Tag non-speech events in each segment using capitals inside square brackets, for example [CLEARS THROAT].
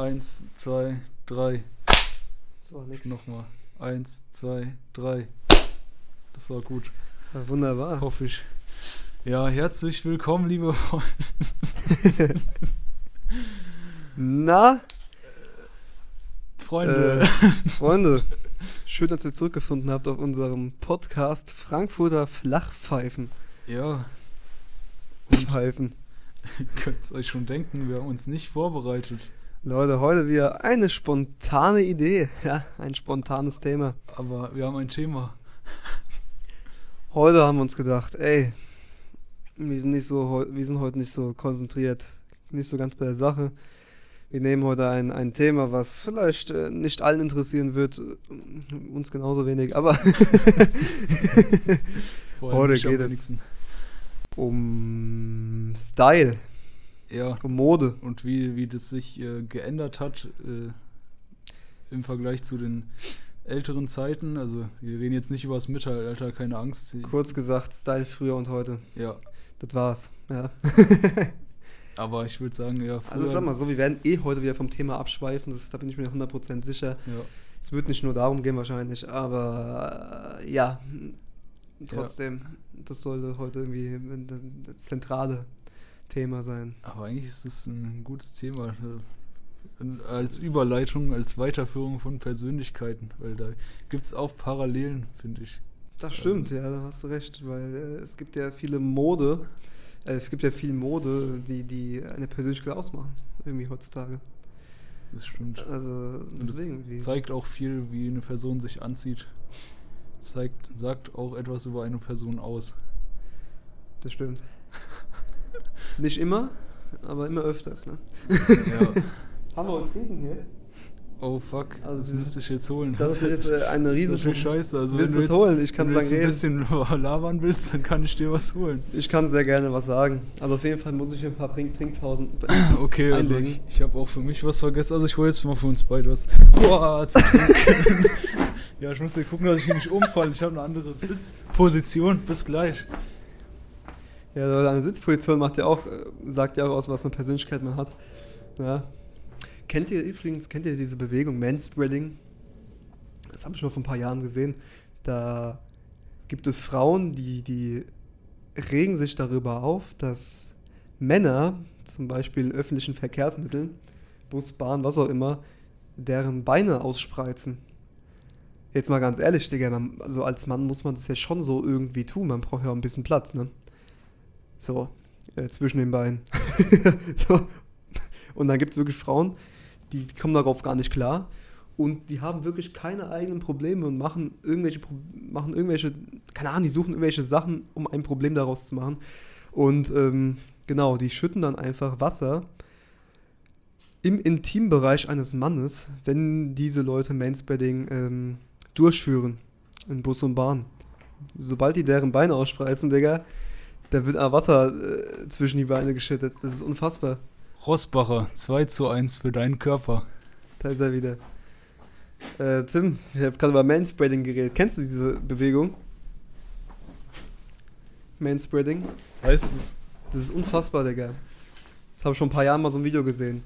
Eins, zwei, drei. Das war nix. Nochmal. Eins, zwei, drei. Das war gut. Das war wunderbar. Hoffe ich. Ja, herzlich willkommen, liebe [LAUGHS] Freunde. Na, Freunde. äh, Freunde, [LAUGHS] schön, dass ihr zurückgefunden habt auf unserem Podcast Frankfurter Flachpfeifen. Ja, Pfeifen. [LAUGHS] ihr könnt es euch schon denken, wir haben uns nicht vorbereitet. Leute, heute wieder eine spontane Idee. [LAUGHS] Ja, ein spontanes Thema. Aber wir haben ein Thema. Heute haben wir uns gedacht, ey, wir sind nicht so, wir sind heute nicht so konzentriert, nicht so ganz bei der Sache. Wir nehmen heute ein, ein Thema, was vielleicht äh, nicht allen interessieren wird, äh, uns genauso wenig, aber [LAUGHS] Heute geht es. um Style, Ja, Mode. und wie, wie das sich äh, geändert hat äh, im Vergleich zu den älteren Zeiten. Also, wir reden jetzt nicht über das Mittelalter, keine Angst. Kurz gesagt, Style früher und heute. Ja, Das war's. Ja. [LAUGHS] aber ich würde sagen, ja. Also sag mal so, wir werden eh heute wieder vom Thema abschweifen, das, da bin ich mir 100% sicher. Ja, Es wird nicht nur darum gehen wahrscheinlich, aber äh, ja, trotzdem, das sollte heute irgendwie das zentrale Thema sein. aber eigentlich ist es ein gutes Thema. äh, Als Überleitung, als Weiterführung von Persönlichkeiten, weil da gibt es auch Parallelen, finde ich. Das stimmt, ja, da hast du recht, weil äh, es gibt ja viele Mode, äh, es gibt ja viel Mode, die, die eine Persönlichkeit ausmachen, irgendwie heutzutage. Das stimmt. Also deswegen. Das zeigt auch viel, wie eine Person sich anzieht. Zeigt, sagt auch etwas über eine Person aus. Das stimmt. [LAUGHS] Nicht immer, aber immer öfters, ne? Ja. [LAUGHS] Haben wir uns trinken hier? Oh fuck, Also das müsste ich jetzt holen. Das ist jetzt äh, eine Das ist riesen scheiße. Also Willst wenn du jetzt, holen? Ich kann wenn du jetzt ein bisschen [LAUGHS] labern willst, dann kann ich dir was holen. Ich kann sehr gerne was sagen. Also auf jeden Fall muss ich ein paar Trink Trinkpausen. [CLEARS THROAT] Okay, also Einlegen. ich, ich habe auch für mich was vergessen. Also ich hole jetzt mal für uns beide was. Boah, [LAUGHS] ja, ich muss dir gucken, dass ich hier nicht umfalle. Ich habe eine andere Sitzposition. Bis gleich. Ja, Leute, eine Sitzposition macht ja auch, äh, sagt ja auch aus, was eine Persönlichkeit man hat. Ja. Kennt ihr übrigens, kennt ihr diese Bewegung Manspreading? Das habe ich schon vor ein paar Jahren gesehen. Da gibt es Frauen, die, die regen sich darüber auf, dass Männer, zum Beispiel in öffentlichen Verkehrsmitteln, Bus, Bahn, was auch immer, deren Beine ausspreizen. Jetzt mal ganz ehrlich, Digga, man, also als Mann muss man das ja schon so irgendwie tun. Man braucht ja auch ein bisschen Platz, ne? So, äh, zwischen den Beinen. [LAUGHS] so. Und dann gibt es wirklich Frauen, die, die kommen darauf gar nicht klar. Und die haben wirklich keine eigenen Probleme und machen irgendwelche, machen irgendwelche, keine Ahnung, die suchen irgendwelche Sachen, um ein Problem daraus zu machen. Und ähm, genau, die schütten dann einfach Wasser im Intimbereich eines Mannes, wenn diese Leute Manspreading ähm, durchführen in Bus und Bahn. Sobald die deren Beine ausspreizen, Digga, da wird Wasser äh, zwischen die Beine geschüttet. Das ist unfassbar. Rossbacher, 2 zu 1 für deinen Körper. Da ist er wieder. Äh, Tim, ich habe gerade über Manspreading geredet. Kennst du diese Bewegung? Manspreading? Das heißt, es Das ist unfassbar, Digga. Das habe ich schon ein paar Jahren mal so ein Video gesehen.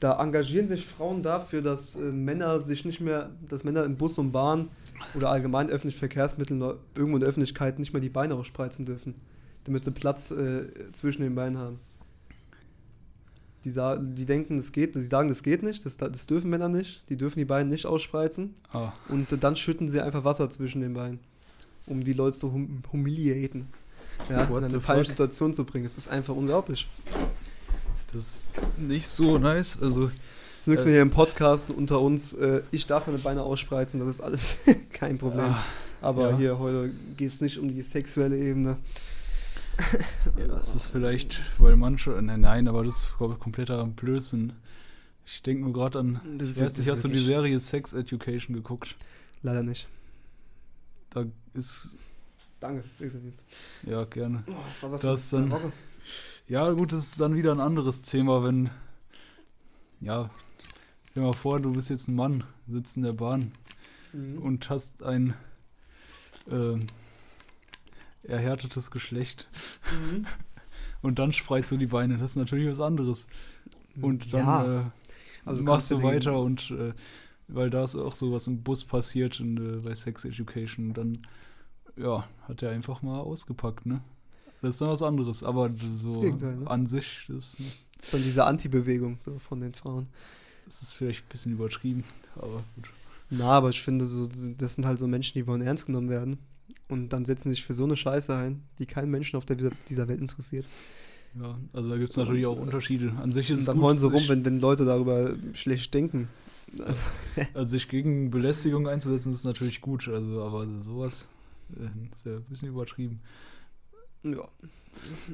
Da engagieren sich Frauen dafür, dass äh, Männer sich nicht mehr, dass Männer im Bus und Bahn oder allgemein öffentlichen Verkehrsmitteln irgendwo in der Öffentlichkeit nicht mehr die Beine ausspreizen dürfen, damit sie Platz äh, zwischen den Beinen haben. Die, die denken, das geht, die sagen, das geht nicht, das, das dürfen Männer nicht, die dürfen die Beine nicht ausspreizen ah, und äh, dann schütten sie einfach Wasser zwischen den Beinen, um die Leute zu hum humiliaten. Ja, What in eine falsche? Situation zu bringen. Das ist einfach unglaublich. das ist nicht so nice. Also, Das nichts Es- mehr hier im Podcast unter uns. Äh, ich darf meine Beine ausspreizen, das ist alles [LAUGHS] kein Problem. ah, Aber ja. hier heute geht es nicht um die sexuelle Ebene. Ja, das ist vielleicht, weil manche, nein, nein, aber das ist kompletter Blödsinn. Ich denke nur gerade an, Das ich weiß nicht, hast du die Serie Sex Education geguckt? Leider nicht. Da ist, Danke, übrigens. ja, gerne. Oh, das war Das dann- Ja, gut, das ist dann wieder ein anderes Thema, wenn, ja, stell dir mal vor, du bist jetzt ein Mann, sitzt in der Bahn Mhm. und hast ein ähm, erhärtetes Geschlecht Mhm. [LAUGHS] und dann spreizt du die Beine. Das ist natürlich was anderes. Und dann, ja, äh, Also machst du du den- weiter und äh, weil da ist auch sowas im Bus passiert in, äh, bei Sex Education, dann ja, hat er einfach mal ausgepackt, ne? Das ist dann was anderes, aber so ne? an sich, das, Das ist dann diese Anti-Bewegung so von den Frauen. das ist vielleicht ein bisschen übertrieben, aber gut. Na, aber ich finde, so, das sind halt so Menschen, die wollen ernst genommen werden. Und dann setzen sich für so eine Scheiße ein, die keinen Menschen auf der, dieser Welt interessiert. Ja, also da gibt es natürlich auch Und, Unterschiede. An sich ist Und es dann heulen sie rum, wenn, wenn Leute darüber schlecht denken. Also, [LAUGHS] also sich gegen Belästigung einzusetzen, ist natürlich gut, also aber sowas äh, ist ja ein bisschen übertrieben. ja,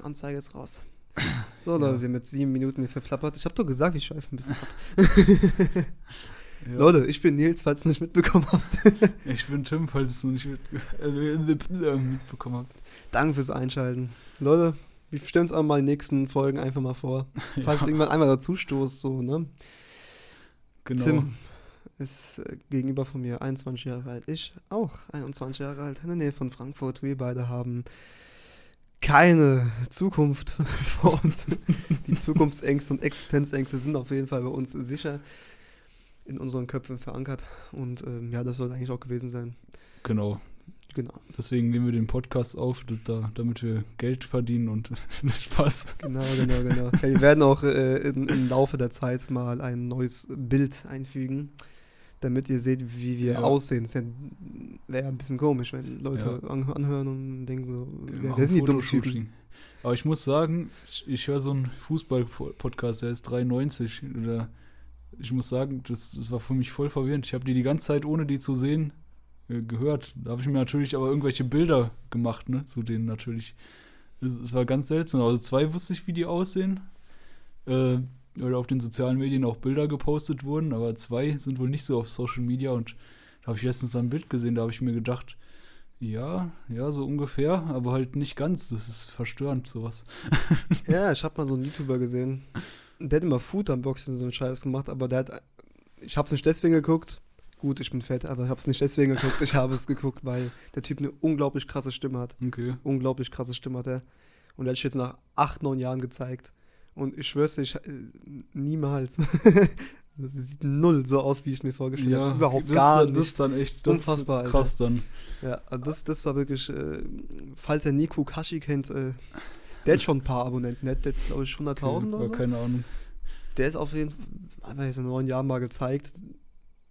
Anzeige ist raus. [CLEARS THROAT] So, Ja. Leute, wir haben jetzt sieben Minuten hier verplappert. Ich habe doch gesagt, ich schweife ein bisschen ab. [LAUGHS] [LAUGHS] Ja. Leute, ich bin Nils, falls ihr es nicht mitbekommen habt. [LAUGHS] Ich bin Tim, falls es noch nicht mit, äh, mitbekommen habt. Danke fürs Einschalten. Leute, wir stellen uns auch mal die nächsten Folgen einfach mal vor. [LAUGHS] Falls Ja, irgendwann einmal dazu stoßt, so, ne? genau. Tim ist äh, gegenüber von mir 21 Jahre alt. Ich auch 21 Jahre alt, in der Nähe von Frankfurt. Wir beide haben keine Zukunft [LAUGHS] vor uns. Die Zukunftsängste und Existenzängste sind auf jeden Fall bei uns sicher in unseren Köpfen verankert. Und ähm, ja, das soll eigentlich auch gewesen sein. Genau. Genau, Deswegen nehmen wir den Podcast auf, da, damit wir Geld verdienen und [LAUGHS] Spaß. genau, genau, genau. Ja, wir werden auch äh, in, im Laufe der Zeit mal ein neues Bild einfügen, damit ihr seht, wie wir Ja. aussehen. Das ja, wäre ja ein bisschen komisch, wenn Leute Ja. an, anhören und denken so, Wir wer, sind die dummen Typen? Aber ich muss sagen, ich, ich höre so einen Fußball-Podcast, der ist 93. Oder ich muss sagen, das, das war für mich voll verwirrend. Ich habe die die ganze Zeit, ohne die zu sehen, äh, gehört. Da habe ich mir natürlich aber irgendwelche Bilder gemacht, ne, zu denen natürlich. Es, war ganz seltsam. Also zwei wusste ich, wie die aussehen. Äh, weil auf den sozialen Medien auch Bilder gepostet wurden, aber zwei sind wohl nicht so auf Social Media und da habe ich letztens ein Bild gesehen, da habe ich mir gedacht, ja, ja, so ungefähr, aber halt nicht ganz. Das ist verstörend, sowas. [LAUGHS] Ja, ich habe mal so einen YouTuber gesehen, der hat immer Food Unboxing so einen Scheiß gemacht, aber der hat, ich habe es nicht deswegen geguckt, gut, ich bin fett, aber ich habe es nicht deswegen geguckt, ich habe es geguckt, weil der Typ eine unglaublich krasse Stimme hat. Okay. unglaublich krasse Stimme hat er. Und der hat sich jetzt nach acht, neun Jahren gezeigt. Und ich schwör's dir, ich, äh, niemals. [LAUGHS] das sieht null so aus, wie ich es mir vorgestellt habe. Überhaupt das gar dann- Das nicht. ist dann echt das ist Unfassbar, Alter. krass dann. Ja, das, das war wirklich, äh, falls ihr Nico Kashi kennt, äh, der hat schon ein paar Abonnenten. Der hat, glaube ich, 100.000 Okay, oder so. Keine Ahnung. Der ist auf jeden Fall, hat mir jetzt in neun Jahren mal gezeigt,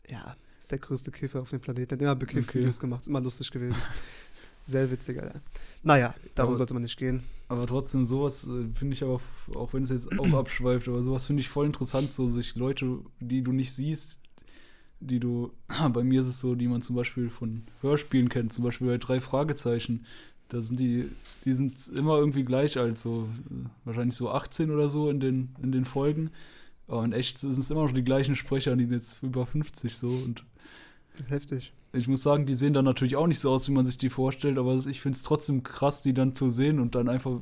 ja, ist der größte Kiffer auf dem Planeten. Der hat immer Bekiff-Videos Okay. gemacht, ist immer lustig gewesen. [LAUGHS] Sehr witzig, Alter. Naja, darum Aber- sollte man nicht gehen. Aber trotzdem, sowas äh, finde ich aber, auch wenn es jetzt auch [CLEARS THROAT] abschweift, aber sowas finde ich voll interessant, so sich Leute, die du nicht siehst, die du, [CLEARS THROAT] bei mir ist es so, die man zum Beispiel von Hörspielen kennt, zum Beispiel bei drei Fragezeichen, da sind die, die sind immer irgendwie gleich alt, so wahrscheinlich so 18 oder so in den, in den Folgen. Aber in echt sind es immer noch die gleichen Sprecher, die sind jetzt über 50 so und Heftig. ich muss sagen, die sehen dann natürlich auch nicht so aus, wie man sich die vorstellt, aber ich finde es trotzdem krass, die dann zu sehen und dann einfach,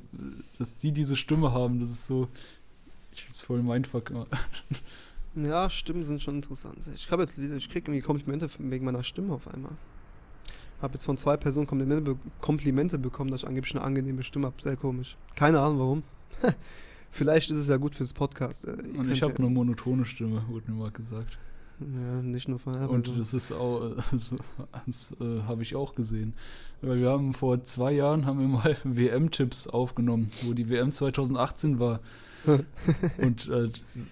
dass die diese Stimme haben, das ist so, ich find's voll Mindfuck. immer. Ja, Stimmen sind schon interessant. Ich jetzt ich kriege irgendwie Komplimente wegen meiner Stimme auf einmal. Habe jetzt von zwei Personen Komplimente, Komplimente bekommen, dass ich angeblich eine angenehme Stimme habe. Sehr komisch. Keine Ahnung warum. [LAUGHS] Vielleicht ist es ja gut fürs Podcast. Äh, ihr Und ich habe ja, eine monotone Stimme, wurde mir mal gesagt. Ja, nicht nur von Und also, das ist auch, [LAUGHS] das, das äh, habe ich auch gesehen. Weil wir haben vor zwei Jahren haben wir mal [LAUGHS] WM-Tipps aufgenommen, wo die WM 2018 war. [LAUGHS] Und äh,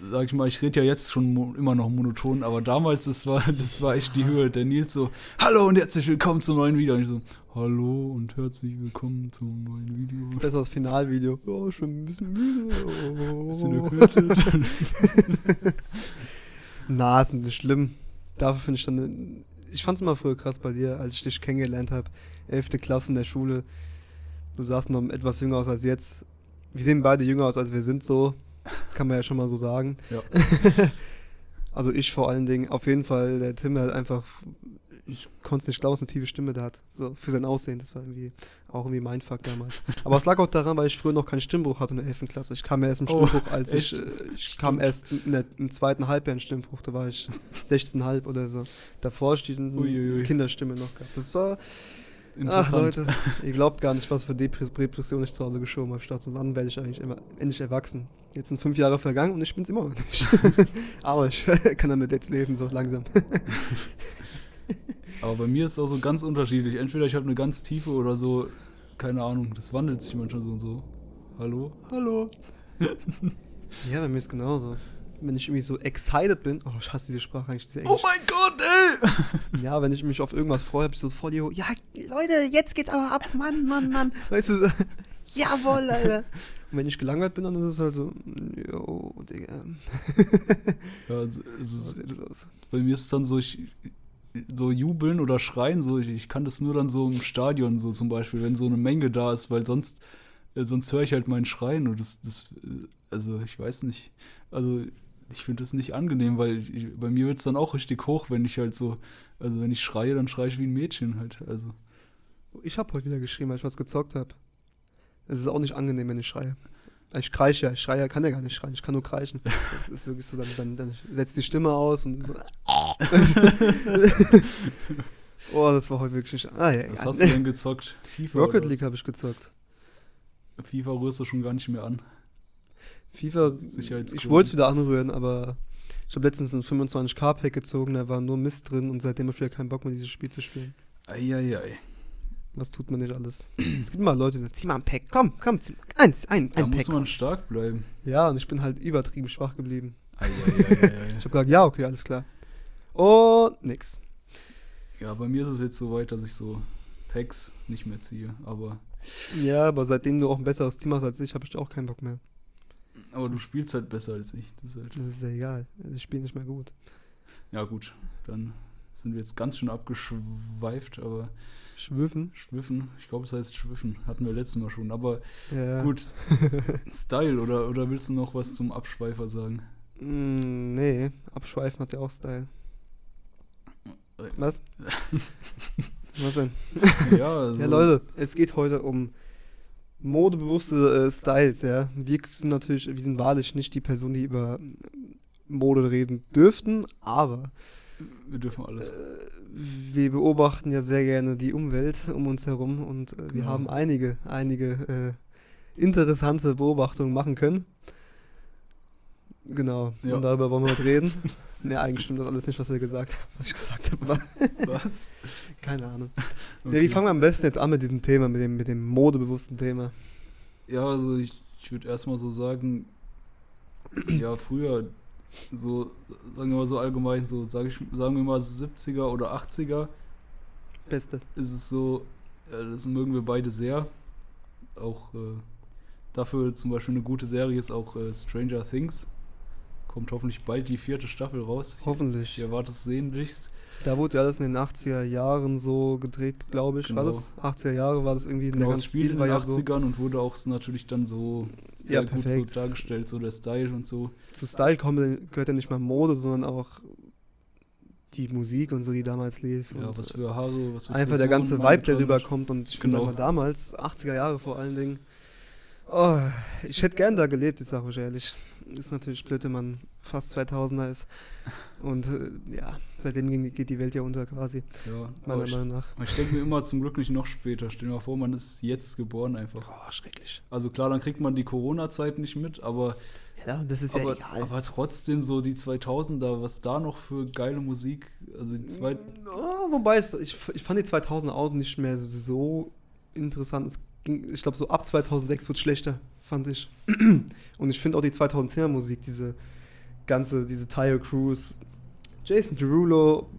sag ich mal, ich rede ja jetzt schon immer noch monoton, aber damals, das war, das war echt die Höhe. Der Nils so, hallo und herzlich willkommen zum neuen Video. Und ich so, hallo und herzlich willkommen zum neuen Video. das ist besser als Finalvideo. Oh, ich bin ein bisschen müde. Oh. [LAUGHS] Bisschen erkältet. [LAUGHS] Na, ist nicht schlimm. Dafür finde ich dann. Ich fand es immer früher krass bei dir, als ich dich kennengelernt habe. Elfte Klasse in der Schule. Du sahst noch etwas jünger aus als jetzt. Wir sehen beide jünger aus, als wir sind, so. Das kann man ja schon mal so sagen. Ja. [LAUGHS] also ich vor allen Dingen. Auf jeden Fall, der Tim hat einfach. Ich konnte es nicht glauben, was eine tiefe Stimme der hat. So, für sein Aussehen. Das war irgendwie auch irgendwie mein Fuck damals. [LAUGHS] Aber es lag auch daran, weil ich früher noch keinen Stimmbruch hatte in der 11. Klasse. Ich kam ja erst im Oh, Stimmbruch, als ich, echt? äh, ich kam erst in der, im zweiten Halbjahr in Stimmbruch. Da war ich 16,5 oder so. Davor steht eine. Kinderstimme noch gehabt. Das war, ach. Leute, ihr glaubt gar nicht, was für Depres- Depression ich zu Hause geschoben habe. Statt und wann werde ich eigentlich immer, endlich erwachsen. Jetzt sind fünf Jahre vergangen und ich bin's immer noch nicht. [LAUGHS] Aber ich [LAUGHS] kann damit jetzt leben, so langsam. [LAUGHS] Aber bei mir ist es auch so ganz unterschiedlich. Entweder ich habe eine ganz tiefe oder so, keine Ahnung, das wandelt sich manchmal so und so. Hallo? Hallo? Ja, bei mir ist genauso. Wenn ich irgendwie so excited bin, oh, ich hasse diese Sprache eigentlich, diese Oh mein Gott, ey! [LAUGHS] Ja, wenn ich mich auf irgendwas freue, hab ich so voll die, ja, Leute, jetzt geht's aber ab, Mann, Mann, Mann. Weißt du, so, [LAUGHS] jawohl, Alter. Und wenn ich gelangweilt bin, dann ist es halt so, yo, Digga. [LAUGHS] Ja, also, jetzt los? bei mir ist es dann so, ich, so jubeln oder schreien, so, ich, ich kann das nur dann so im Stadion, so zum Beispiel, wenn so eine Menge da ist, weil sonst, äh, sonst höre ich halt meinen Schreien und das, das, äh, also ich weiß nicht, also ich finde das nicht angenehm, weil ich, bei mir wird es dann auch richtig hoch, wenn ich halt so, also wenn ich schreie, dann schreie ich wie ein Mädchen halt, also. Ich habe heute wieder geschrien, weil ich was gezockt habe. Es ist auch nicht angenehm, wenn ich schreie. Ich kreische ja, ich schreie ja, kann ja gar nicht schreien, ich kann nur kreischen. Das ist wirklich so, dann, dann, dann setzt die Stimme aus und so. [LAUGHS] oh, das war heute wirklich nicht. Ah, ja, Was ja. hast du denn gezockt? FIFA? Rocket League habe ich gezockt. FIFA rührst du schon gar nicht mehr an. FIFA, ich wollte es wieder anrühren, aber ich habe letztens ein 25k-Pack gezogen, da war nur Mist drin und seitdem habe ich wieder keinen Bock mehr, dieses Spiel zu spielen. Eieiei. Was tut man nicht alles? [CLEARS THROAT] es gibt immer Leute, die sagen, zieh mal ein Pack, komm, komm, zieh mal eins, ein, Da ein muss Pack. man stark bleiben. Ja, und ich bin halt übertrieben schwach geblieben. Eieiei. [LAUGHS] Ich habe gesagt, ja, okay, alles klar. Und nix. Ja, bei mir ist es jetzt so weit, dass ich so Packs nicht mehr ziehe. Aber, Ja, aber seitdem du auch ein besseres Team hast als ich, habe ich auch keinen Bock mehr. Aber du spielst halt besser als ich. Das ist halt, Das ist ja egal. Ich spiele nicht mehr gut. ja, gut. Dann sind wir jetzt ganz schön abgeschweift, aber Schwüffen? schwiffen. Ich glaube, es heißt schwiffen. Hatten wir letztes Mal schon. Aber Ja. gut, [LAUGHS] Style. Oder, oder willst du noch was zum Abschweifer sagen? Mm, nee, abschweifen hat ja auch Style. Was? [LAUGHS] Was denn? Ja, also, Ja, Leute, es geht heute um modebewusste äh, Styles, ja. Wir sind natürlich, wir sind wahrlich nicht die Person, die über Mode reden dürften, aber Wir dürfen alles. wir beobachten ja sehr gerne die Umwelt um uns herum und äh, wir Genau. haben einige, einige äh, interessante Beobachtungen machen können. Genau, Ja. und darüber wollen wir heute reden. [LAUGHS] ne, eigentlich stimmt das alles nicht, was wir gesagt haben, was ich gesagt habe, Was? keine Ahnung. Okay. Ja, wie fangen wir am besten jetzt an mit diesem Thema, mit dem, mit dem modebewussten Thema? Ja, also ich, ich würde erstmal so sagen, ja, früher, so, sagen wir mal so allgemein, so sag ich, sagen wir mal 70er oder 80er, Beste. ist es so, ja, das mögen wir beide sehr. Auch äh, dafür zum Beispiel eine gute Serie ist auch äh, Stranger Things. Kommt hoffentlich bald die vierte Staffel raus. Ich, Hoffentlich. ich erwarte es sehnlichst. Da wurde ja alles in den 80er Jahren so gedreht, glaube ich. War Genau. das? 80er Jahre war das irgendwie, der Genau, es ganze spielt Stil in war den ja so. 80ern und wurde auch natürlich dann so Ja, sehr gut so perfekt. dargestellt, so der Style und so. Zu Style gehört ja nicht mal Mode, sondern auch die Musik und so, die damals lief. Ja, was für Haare, was für einfach der Frisuren ganze man Vibe, der rüberkommt. Und ich finde Genau. einfach damals, 80er Jahre vor allen Dingen, oh, ich hätte gern da gelebt, ich sage euch ehrlich. Ist natürlich blöd, wenn man fast 2000er ist. Und äh, ja, seitdem geht die Welt ja unter quasi, Ja, meiner ich, Meinung nach. aber ich denke mir immer zum Glück nicht noch später. Stell dir mal vor, man ist jetzt geboren einfach. Oh, schrecklich. Also klar, dann kriegt man die Corona-Zeit nicht mit, aber, Ja, das ist aber, ja egal. aber trotzdem so die 2000er, was da noch für geile Musik, also die zwei, Ja, wobei, ich, ich fand die 2000 auch nicht mehr so interessant. Es ich glaube, so ab 2006 wird schlechter, fand ich. [CLEARS THROAT] Und ich finde auch die 2010er Musik, diese ganze, diese Tire Cruise, Jason Derulo,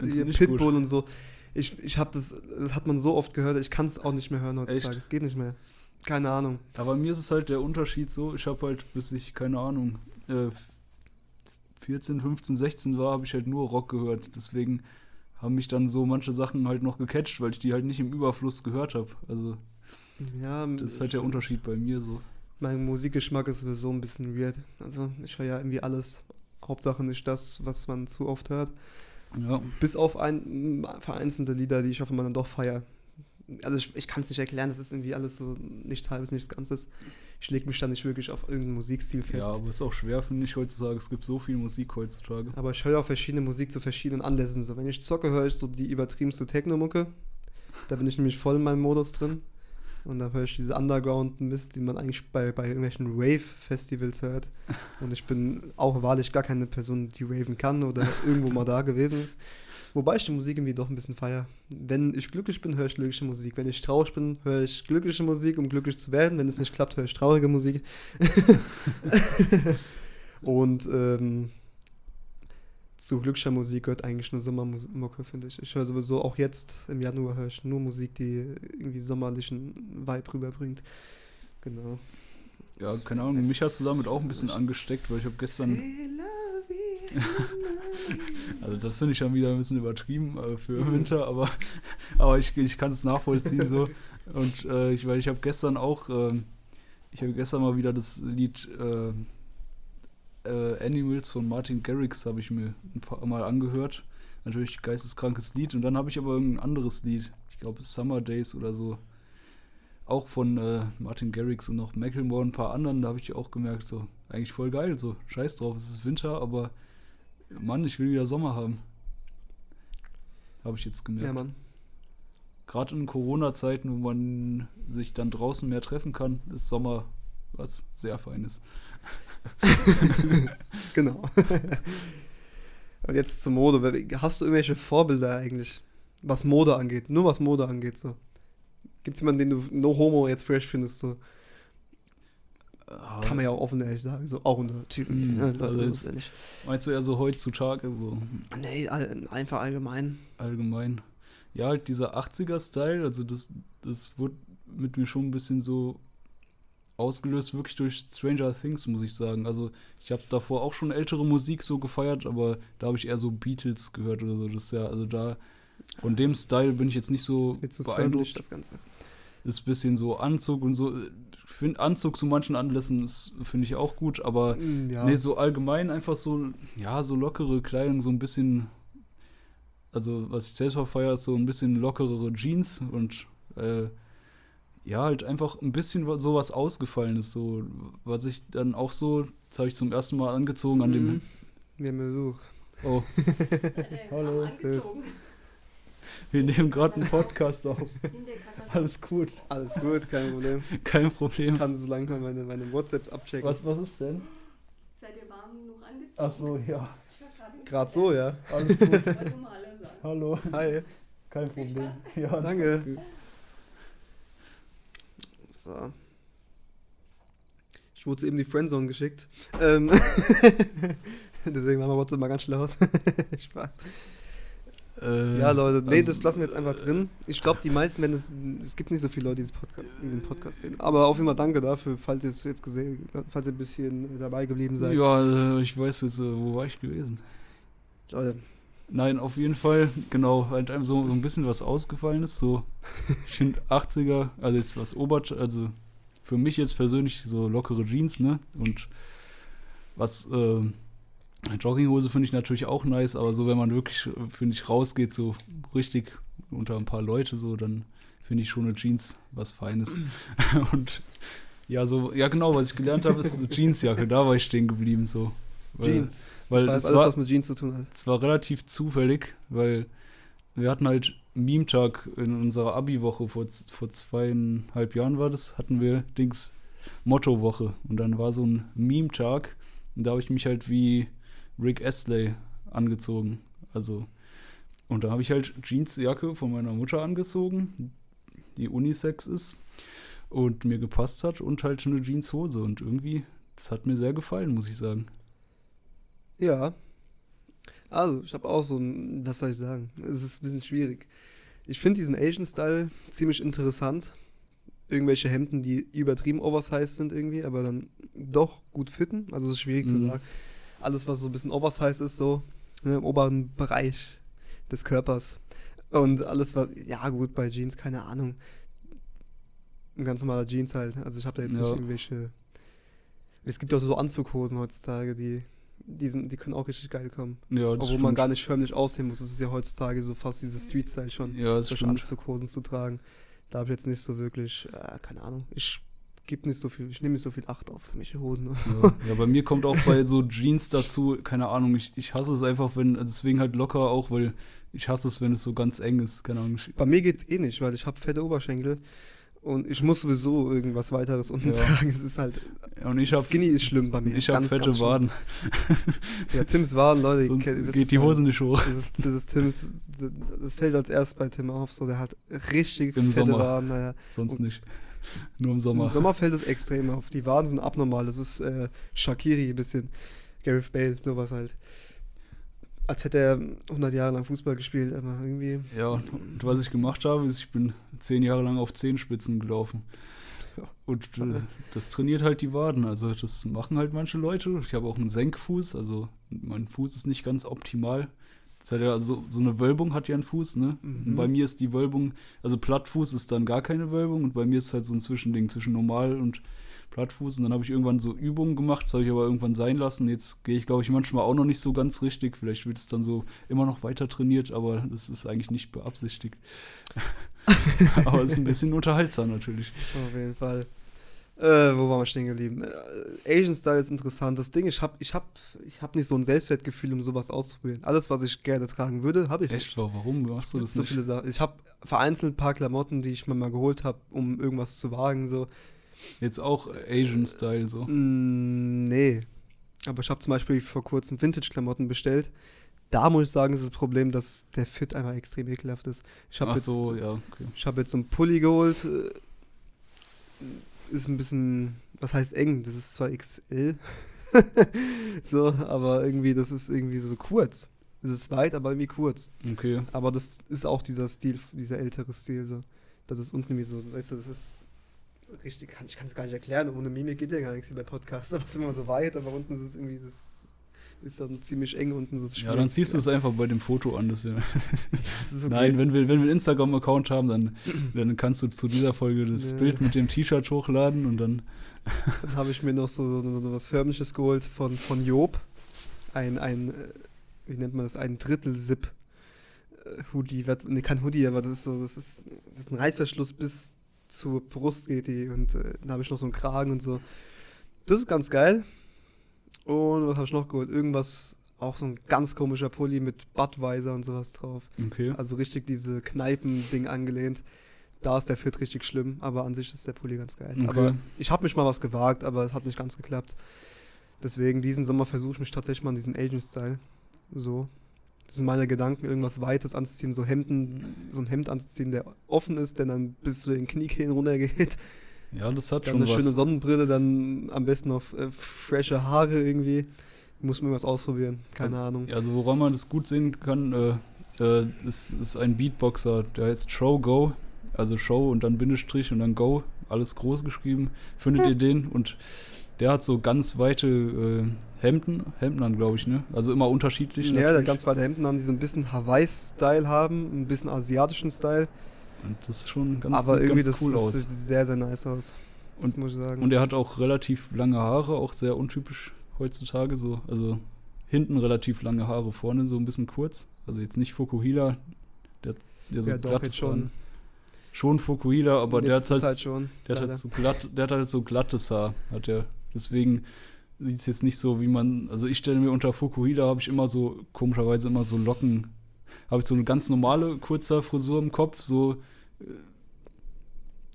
Pitbull gut? und so. Ich, ich habe das, das hat man so oft gehört, ich kann es auch nicht mehr hören heutzutage. Es geht nicht mehr. Keine Ahnung. aber mir ist es halt der Unterschied so, ich habe halt, bis ich, keine Ahnung, äh, 14, 15, 16 war, habe ich halt nur Rock gehört. Deswegen haben mich dann so manche Sachen halt noch gecatcht, weil ich die halt nicht im Überfluss gehört habe. Also Ja, das ist halt der Unterschied bei mir so. Mein Musikgeschmack ist sowieso ein bisschen weird. Also ich höre ja irgendwie alles. Hauptsache nicht das, was man zu oft hört. Ja, Bis auf ein, vereinzelte Lieder, die ich hoffe, man dann doch feiert. Also ich, ich kann es nicht erklären, das ist irgendwie alles so nichts halbes, nichts Ganzes. Ich lege mich da nicht wirklich auf irgendeinen Musikstil fest. ja, aber ist auch schwer, finde ich, heutzutage. Es gibt so viel Musik heutzutage. Aber ich höre auch verschiedene Musik zu verschiedenen Anlässen. So, wenn ich zocke, höre ich so die übertriebenste Techno-Mucke. Da bin ich nämlich voll in meinem Modus drin. Und da höre ich diese Underground-Mist, den man eigentlich bei, bei irgendwelchen Rave-Festivals hört. Und ich bin auch wahrlich gar keine Person, die raven kann oder [LAUGHS] irgendwo mal da gewesen ist. Wobei ich die Musik irgendwie doch ein bisschen feier. Wenn ich glücklich bin, höre ich glückliche Musik. Wenn ich traurig bin, höre ich glückliche Musik, um glücklich zu werden. Wenn es nicht klappt, höre ich traurige Musik. [LAUGHS] [LAUGHS] Und ähm, zu glücklicher Musik gehört eigentlich nur Sommermucke, finde ich. Ich höre sowieso auch jetzt im Januar höre ich nur Musik, die irgendwie sommerlichen Vibe rüberbringt. Genau. Ja, keine Ahnung, mich hast du damit auch ein bisschen angesteckt, weil ich habe gestern. [LAUGHS] also das finde ich schon wieder ein bisschen übertrieben äh, für Winter, aber, [LAUGHS] aber ich, ich kann es nachvollziehen so. Und äh, ich, weil ich habe gestern auch, äh, ich habe gestern mal wieder das Lied äh, Animals von Martin Garrix habe ich mir ein paar Mal angehört. Natürlich geisteskrankes Lied. Und dann habe ich aber ein anderes Lied. Ich glaube Summer Days oder so. Auch von äh, Martin Garrix und noch Macklemore und ein paar anderen. Da habe ich auch gemerkt, so, eigentlich voll geil. So, scheiß drauf, es ist Winter, aber Mann, ich will wieder Sommer haben. Habe ich jetzt gemerkt. Ja, Mann. Gerade in Corona-Zeiten, wo man sich dann draußen mehr treffen kann, ist Sommer was sehr Feines. [LAUGHS] genau. Und jetzt zur Mode. Hast du irgendwelche Vorbilder eigentlich, was Mode angeht? Nur was Mode angeht, so. Gibt es jemanden, den du no homo jetzt fresh findest, so? Kann man ja auch offen ehrlich sagen, so auch unter Typen. Mm, ja, also ist, meinst du eher so heutzutage so? Nee, all, einfach allgemein. Allgemein. Ja, halt dieser 80er-Style, also das, das wurde mit mir schon ein bisschen so ausgelöst wirklich durch Stranger Things, muss ich sagen. Also ich habe davor auch schon ältere Musik so gefeiert, aber da habe ich eher so Beatles gehört oder so. Das ist ja, also da von dem Style bin ich jetzt nicht so beeindruckt. das Ganze. Ist ein bisschen so Anzug und so. Ich finde Anzug zu manchen Anlässen finde ich auch gut, aber mm, ja. nee, so allgemein einfach so, ja, so lockere Kleidung, so ein bisschen, also was ich selbst feiere, ist so ein bisschen lockerere Jeans und äh, ja, halt einfach ein bisschen sowas ausgefallen ist, so, was ich dann auch so, das habe ich zum ersten Mal angezogen an dem. Mhm. Wir haben Besuch. Oh. [LAUGHS] Hallo. Wir nehmen gerade einen Podcast auf. [LAUGHS] Alles gut. Alles gut, kein Problem. Kein Problem. Ich kann so langsam meine, meine WhatsApps abchecken. Was, was ist denn? Seid ihr warm genug angezogen? Ach so, ja. Gerade so, ja. Alles gut. Hallo. Hi. Kein Problem. Ja, danke. So. Ich wurde eben die Friendzone geschickt. Ähm [LAUGHS] Deswegen machen wir WhatsApp mal ganz schnell aus. [LAUGHS] Spaß. Äh, ja, Leute, nee, also, das lassen wir jetzt einfach drin. Ich glaube, die meisten, wenn es, es gibt nicht so viele Leute, die diesen Podcast, diesen Podcast sehen. Aber auf jeden Fall danke dafür, falls ihr es jetzt gesehen, falls ihr ein bisschen dabei geblieben seid. Ja, äh, ich weiß jetzt, äh, wo war ich gewesen? Leute. Nein, auf jeden Fall, genau, halt einem so, so ein bisschen was ausgefallen ist. So, ich finde 80er, also ist was Obert, also für mich jetzt persönlich so lockere Jeans, ne? Und was, äh, Jogginghose finde ich natürlich auch nice, aber so, wenn man wirklich, finde ich, rausgeht, so richtig unter ein paar Leute, so, dann finde ich schon eine Jeans was Feines. [CLEARS THROAT] Und ja, so, ja, genau, was ich gelernt habe, ist eine Jeansjacke, da war ich stehen geblieben, so. Weil, Jeans. Weil das es alles, war, was mit Jeans zu tun hat. Es war relativ zufällig, weil wir hatten halt Meme-Tag in unserer Abi-Woche vor, vor zweieinhalb Jahren war das, hatten wir Dings Motto-Woche. Und dann war so ein Meme-Tag und da habe ich mich halt wie Rick Astley angezogen. Also, und da habe ich halt Jeansjacke von meiner Mutter angezogen, die Unisex ist und mir gepasst hat und halt eine Jeanshose. Und irgendwie, das hat mir sehr gefallen, muss ich sagen. Ja. Also, ich habe auch so ein, was soll ich sagen? Es ist ein bisschen schwierig. Ich finde diesen Asian-Style ziemlich interessant. Irgendwelche Hemden, die übertrieben oversized sind irgendwie, aber dann doch gut fitten. Also, es ist schwierig mhm. zu sagen. Alles, was so ein bisschen oversized ist, so ne, im oberen Bereich des Körpers. Und alles, was, ja, gut, bei Jeans, keine Ahnung. Ein ganz normaler Jeans halt. Also, ich habe da jetzt ja. nicht irgendwelche. Es gibt ja auch so Anzughosen heutzutage, die die, sind, die können auch richtig geil kommen. Ja, Obwohl stimmt. man gar nicht förmlich aussehen muss. Das ist ja heutzutage so fast dieses Street-Style schon. Ja, das stimmt. Anzughosen zu tragen. Da habe ich jetzt nicht so wirklich, äh, keine Ahnung. Ich gebe nicht so viel, ich nehme nicht so viel Acht auf welche Hosen. Ja. [LAUGHS] ja, bei mir kommt auch bei so Jeans dazu, keine Ahnung, ich, ich hasse es einfach, wenn, deswegen halt locker auch, weil ich hasse es, wenn es so ganz eng ist, keine Ahnung. Bei mir geht es eh nicht, weil ich habe fette Oberschenkel Und ich muss sowieso irgendwas weiteres unten Ja. tragen. Es ist halt. Und ich habe Skinny ist schlimm bei mir. ich hab Ganz, fette. Waden. Ja, Tims Waden, Leute. [LAUGHS] Sonst das geht die Hose nicht hoch. Das ist, das ist Tims. Das fällt als erst bei Tim auf. So, der hat richtig Im fette Sommer. Waden. Naja. Sonst Und- nicht. Nur im Im Sommer. Sommer fällt es extrem auf. Die Waden sind abnormal. Das ist äh, Shakiri ein bisschen. Gareth Bale, sowas halt. Als hätte er 100 Jahre lang Fußball gespielt, aber irgendwie. Ja, und was ich gemacht habe, ist, ich bin zehn Jahre lang auf Zehenspitzen gelaufen. Und äh, das trainiert halt die Waden. Also das machen halt manche Leute. Ich habe auch einen Senkfuß, also mein Fuß ist nicht ganz optimal. Das hat ja also so eine Wölbung hat ja ein Fuß, ne? Mhm. Und bei mir ist die Wölbung, also Plattfuß ist dann gar keine Wölbung und bei mir ist halt so ein Zwischending zwischen normal und Plattfuß. Und dann habe ich irgendwann so Übungen gemacht, das habe ich aber irgendwann sein lassen. Jetzt gehe ich, glaube ich, manchmal auch noch nicht so ganz richtig. Vielleicht wird es dann so immer noch weiter trainiert, aber das ist eigentlich nicht beabsichtigt. [LAUGHS] aber es ist ein bisschen unterhaltsam natürlich. Auf jeden Fall. Äh, wo waren wir stehen geblieben? Äh, Asian Style ist interessant. Das Ding, ich habe ich hab, ich hab nicht so ein Selbstwertgefühl, um sowas auszuprobieren. Alles, was ich gerne tragen würde, habe ich nicht. Echt? Warum machst du das so nicht? viele Sachen. Ich habe vereinzelt ein paar Klamotten, die ich mir mal geholt habe, um irgendwas zu wagen. So. Jetzt auch Asian-Style so. Mm, nee. Aber ich habe zum Beispiel vor kurzem Vintage-Klamotten bestellt. Da muss ich sagen, ist das Problem, dass der Fit einfach extrem ekelhaft ist. Ich habe Ach jetzt, so, ja, okay. ich hab jetzt so einen Pulli geholt. äh, Ist ein bisschen, was heißt eng? Das ist zwar XL. [LAUGHS] so, aber irgendwie, das ist irgendwie so kurz. Es ist weit, aber irgendwie kurz. Okay. Aber das ist auch dieser Stil, dieser ältere Stil, so. Das ist unten wie so, weißt du, das ist richtig, kann- ich kann es gar nicht erklären, ohne Mimik geht ja gar nichts wie bei Podcasts, aber es ist immer so weit, aber unten ist es irgendwie, das ist dann ziemlich eng unten so. Ja, dann ziehst du es einfach bei dem Foto an. Das wir [LAUGHS] okay. Nein, wenn wir, wenn wir einen Instagram-Account haben, dann, [CLEARS THROAT] dann kannst du zu dieser Folge das Nee. Bild mit dem T-Shirt hochladen und dann. Dann habe ich mir noch so, so, so was Förmliches geholt von, von Job. Ein, ein, äh, wie nennt man das, ein Drittel-Zip. äh, Hoodie, nee, kein Hoodie, aber das ist so, das ist, das ist ein Reißverschluss bis zur Brust geht die und äh, dann habe ich noch so einen Kragen und so. Das ist ganz geil. Und was habe ich noch geholt? Irgendwas, auch so ein ganz komischer Pulli mit Budweiser und sowas drauf. Okay. Also richtig diese Kneipen-Ding angelehnt. Da ist der Fit richtig schlimm, aber an sich ist der Pulli ganz geil. Okay. Aber ich habe mich mal was gewagt, aber es hat nicht ganz geklappt. Deswegen diesen Sommer versuche ich mich tatsächlich mal an diesen Asian-Style. So. Das sind meine Gedanken, irgendwas Weites anzuziehen, so Hemden, so ein Hemd anzuziehen, der offen ist, der dann bis zu den Kniekehlen runtergeht. Ja, das hat Dann schon eine schöne was. Sonnenbrille, dann am besten noch äh, frische Haare irgendwie. Muss man was ausprobieren, keine Ahnung. Ja, also woran man das gut sehen kann, äh, äh, das ist ein Beatboxer, der heißt Show Go. Also Show und dann Bindestrich und dann Go, alles groß geschrieben. Findet ihr den? Und der hat so ganz weite äh, Hemden, Hemden an, glaube ich, ne? Also immer unterschiedlich. Ja, der natürlich. ganz weite Hemden an, die so ein bisschen Hawaii-Style haben, ein bisschen asiatischen Style. Und das ist schon ganz, aber irgendwie ganz das, cool das aus. sieht sehr, sehr nice aus. Das Und- muss ich sagen. Und er hat auch relativ lange Haare, auch sehr untypisch heutzutage so. Also hinten relativ lange Haare, vorne so ein bisschen kurz. Also jetzt nicht Fukuhila, der, der so ja, doch, glatt jetzt ist schon. an. Schon Fukuhila, aber der hat halt, Zeit schon. der hat halt so glatt, der hat halt so glattes Haar, hat er. Deswegen sieht es jetzt nicht so, wie man, also ich stelle mir unter Fukuhila habe ich immer so, komischerweise immer so Locken, habe ich so eine ganz normale kurze Frisur im Kopf, so äh,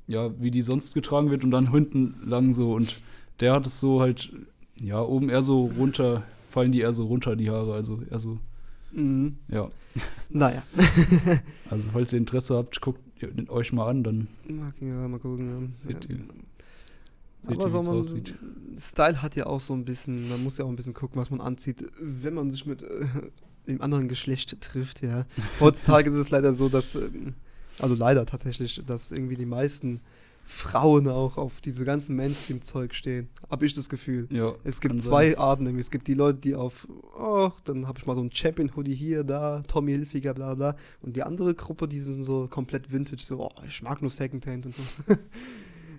ja, wie die sonst getragen wird und dann hinten lang so und der hat es so halt, ja, oben eher so runter, fallen die eher so runter, die Haare, also eher so, Mhm. ja. Naja. [LAUGHS] Also falls ihr Interesse habt, guckt euch mal an, dann Mag ich ja mal gucken. Ja. seht ihr, seht Aber so man, aussieht. Style hat ja auch so ein bisschen, man muss ja auch ein bisschen gucken, was man anzieht, wenn man sich mit äh, [LAUGHS] dem anderen Geschlecht trifft, ja. [LAUGHS] Heutzutage ist es leider so, dass, ähm, also leider tatsächlich, dass irgendwie die meisten Frauen auch auf diese ganzen Mainstream-Zeug stehen. Hab ich das Gefühl. Ja, Es gibt zwei sein. Arten irgendwie. Es gibt die Leute, die auf, oh, dann habe ich mal so ein Champion-Hoodie hier, da, Tommy Hilfiger, bla bla. Und die andere Gruppe, die sind so komplett Vintage, so, oh, ich mag nur Secondhand und so.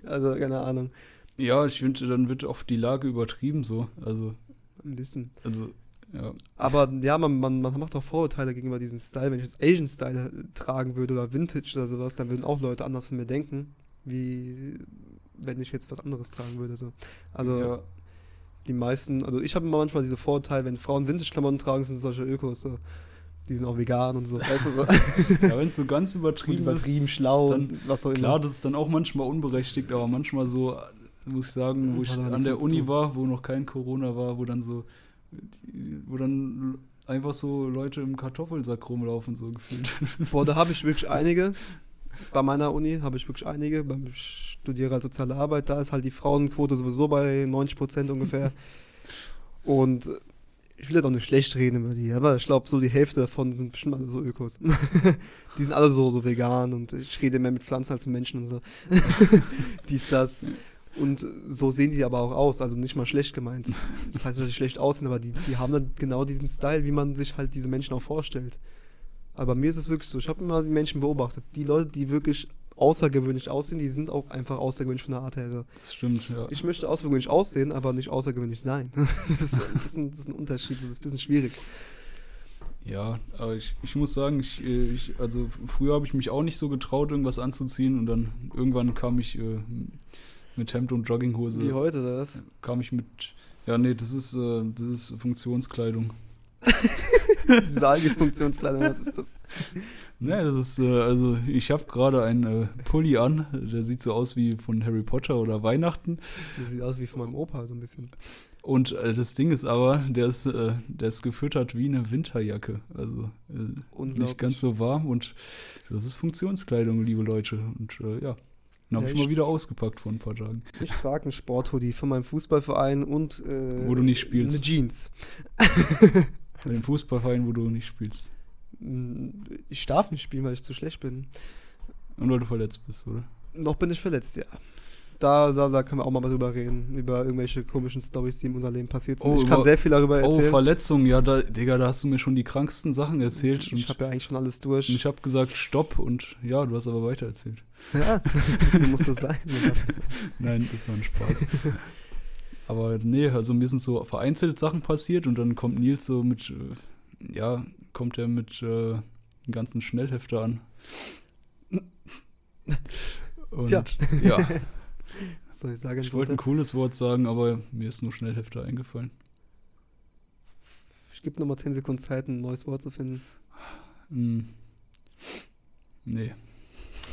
[LAUGHS] also, keine Ahnung. Ja, ich finde, dann wird oft die Lage übertrieben so. Also, Ein bisschen. also, ja. Aber ja, man, man, man macht auch Vorurteile gegenüber diesem Style. Wenn ich jetzt Asian-Style tragen würde oder Vintage oder sowas, dann würden auch Leute anders von mir denken, wie wenn ich jetzt was anderes tragen würde. So. Also ja, die meisten, also ich habe immer manchmal diese Vorurteile, wenn Frauen Vintage-Klamotten tragen, sind solche Ökos. So. die sind auch vegan und so. Weißt du, so. [LAUGHS] Ja, wenn es so ganz [LAUGHS] Und übertrieben, übertrieben ist, schlau dann- und was auch klar, immer. das ist dann auch manchmal unberechtigt, aber manchmal so, muss ich sagen, wo ich an der Uni war, wo noch kein Corona war, wo dann so, wo dann einfach so Leute im Kartoffelsack rumlaufen, so gefühlt. [LAUGHS] Boah, da habe ich wirklich einige. Bei meiner Uni habe ich wirklich einige. Beim ich studiere halt soziale Arbeit, da ist halt die Frauenquote sowieso bei 90 Prozent ungefähr. [LAUGHS] Und ich will ja doch nicht schlecht reden über die, aber ich glaube, so die Hälfte davon sind bestimmt alle so Ökos. [LAUGHS] die sind alle so, so vegan und ich rede mehr mit Pflanzen als mit Menschen und so. Dies, das. Und so sehen die aber auch aus, also nicht mal schlecht gemeint. Das heißt nicht, dass die schlecht aussehen, aber die, die haben dann genau diesen Style, wie man sich halt diese Menschen auch vorstellt. Aber bei mir ist es wirklich so, ich habe immer die Menschen beobachtet. Die Leute, die wirklich außergewöhnlich aussehen, die sind auch einfach außergewöhnlich von der Art her. Also Das stimmt, ja. ich möchte außergewöhnlich aussehen, aber nicht außergewöhnlich sein. das, [LAUGHS] ist, das, ist ein, das ist ein Unterschied, das ist ein bisschen schwierig. Ja, aber ich, ich muss sagen, ich, äh, ich, also früher habe ich mich auch nicht so getraut, irgendwas anzuziehen und dann irgendwann kam ich äh, mit Hemd und Jogginghose. Wie heute, oder was? kam ich mit. Ja, nee, das ist, äh, das ist Funktionskleidung. [LAUGHS] Diese Allgefunktionskleidung, was ist das? Nee, das ist, äh, also ich habe gerade einen äh, Pulli an, der sieht so aus wie von Harry Potter oder Weihnachten. Das sieht aus wie von meinem Opa, so ein bisschen. Und äh, das Ding ist aber, der ist, äh, der ist gefüttert wie eine Winterjacke. Also äh, nicht ganz so warm und das ist Funktionskleidung, liebe Leute. Und äh, ja, den habe Ja, ich mal wieder ausgepackt vor ein paar Tagen. Ich trage einen Sporthoodie von meinem Fußballverein und äh, Wo du nicht spielst. eine Jeans. [LAUGHS] Bei dem Fußballverein, wo du nicht spielst. Ich darf nicht spielen, weil ich zu schlecht bin. Und weil du verletzt bist, oder? Noch bin ich verletzt, ja. Da, da, da können wir auch mal drüber reden, über irgendwelche komischen Stories, die in unserem Leben passiert sind. Oh, ich kann über- sehr viel darüber Oh, erzählen. Verletzung, ja, da, Digga, da hast du mir schon die kranksten Sachen erzählt. ich habe ja eigentlich schon alles durch. Und ich habe gesagt, stopp und ja, du hast aber weiter erzählt. ja, [LAUGHS] so muss das sein. [LAUGHS] Nein, das war ein Spaß. aber nee, also mir sind so vereinzelt Sachen passiert und dann kommt Nils so mit, äh, ja, kommt er mit äh, einem ganzen Schnellhefter an. Und Tja. ja, [LAUGHS] soll ich sagen? ich wollte ein cooles Wort sagen, aber mir ist nur Schnellhefter eingefallen. Ich gebe nochmal 10 Sekunden Zeit, ein neues Wort zu finden. Hm. Nee,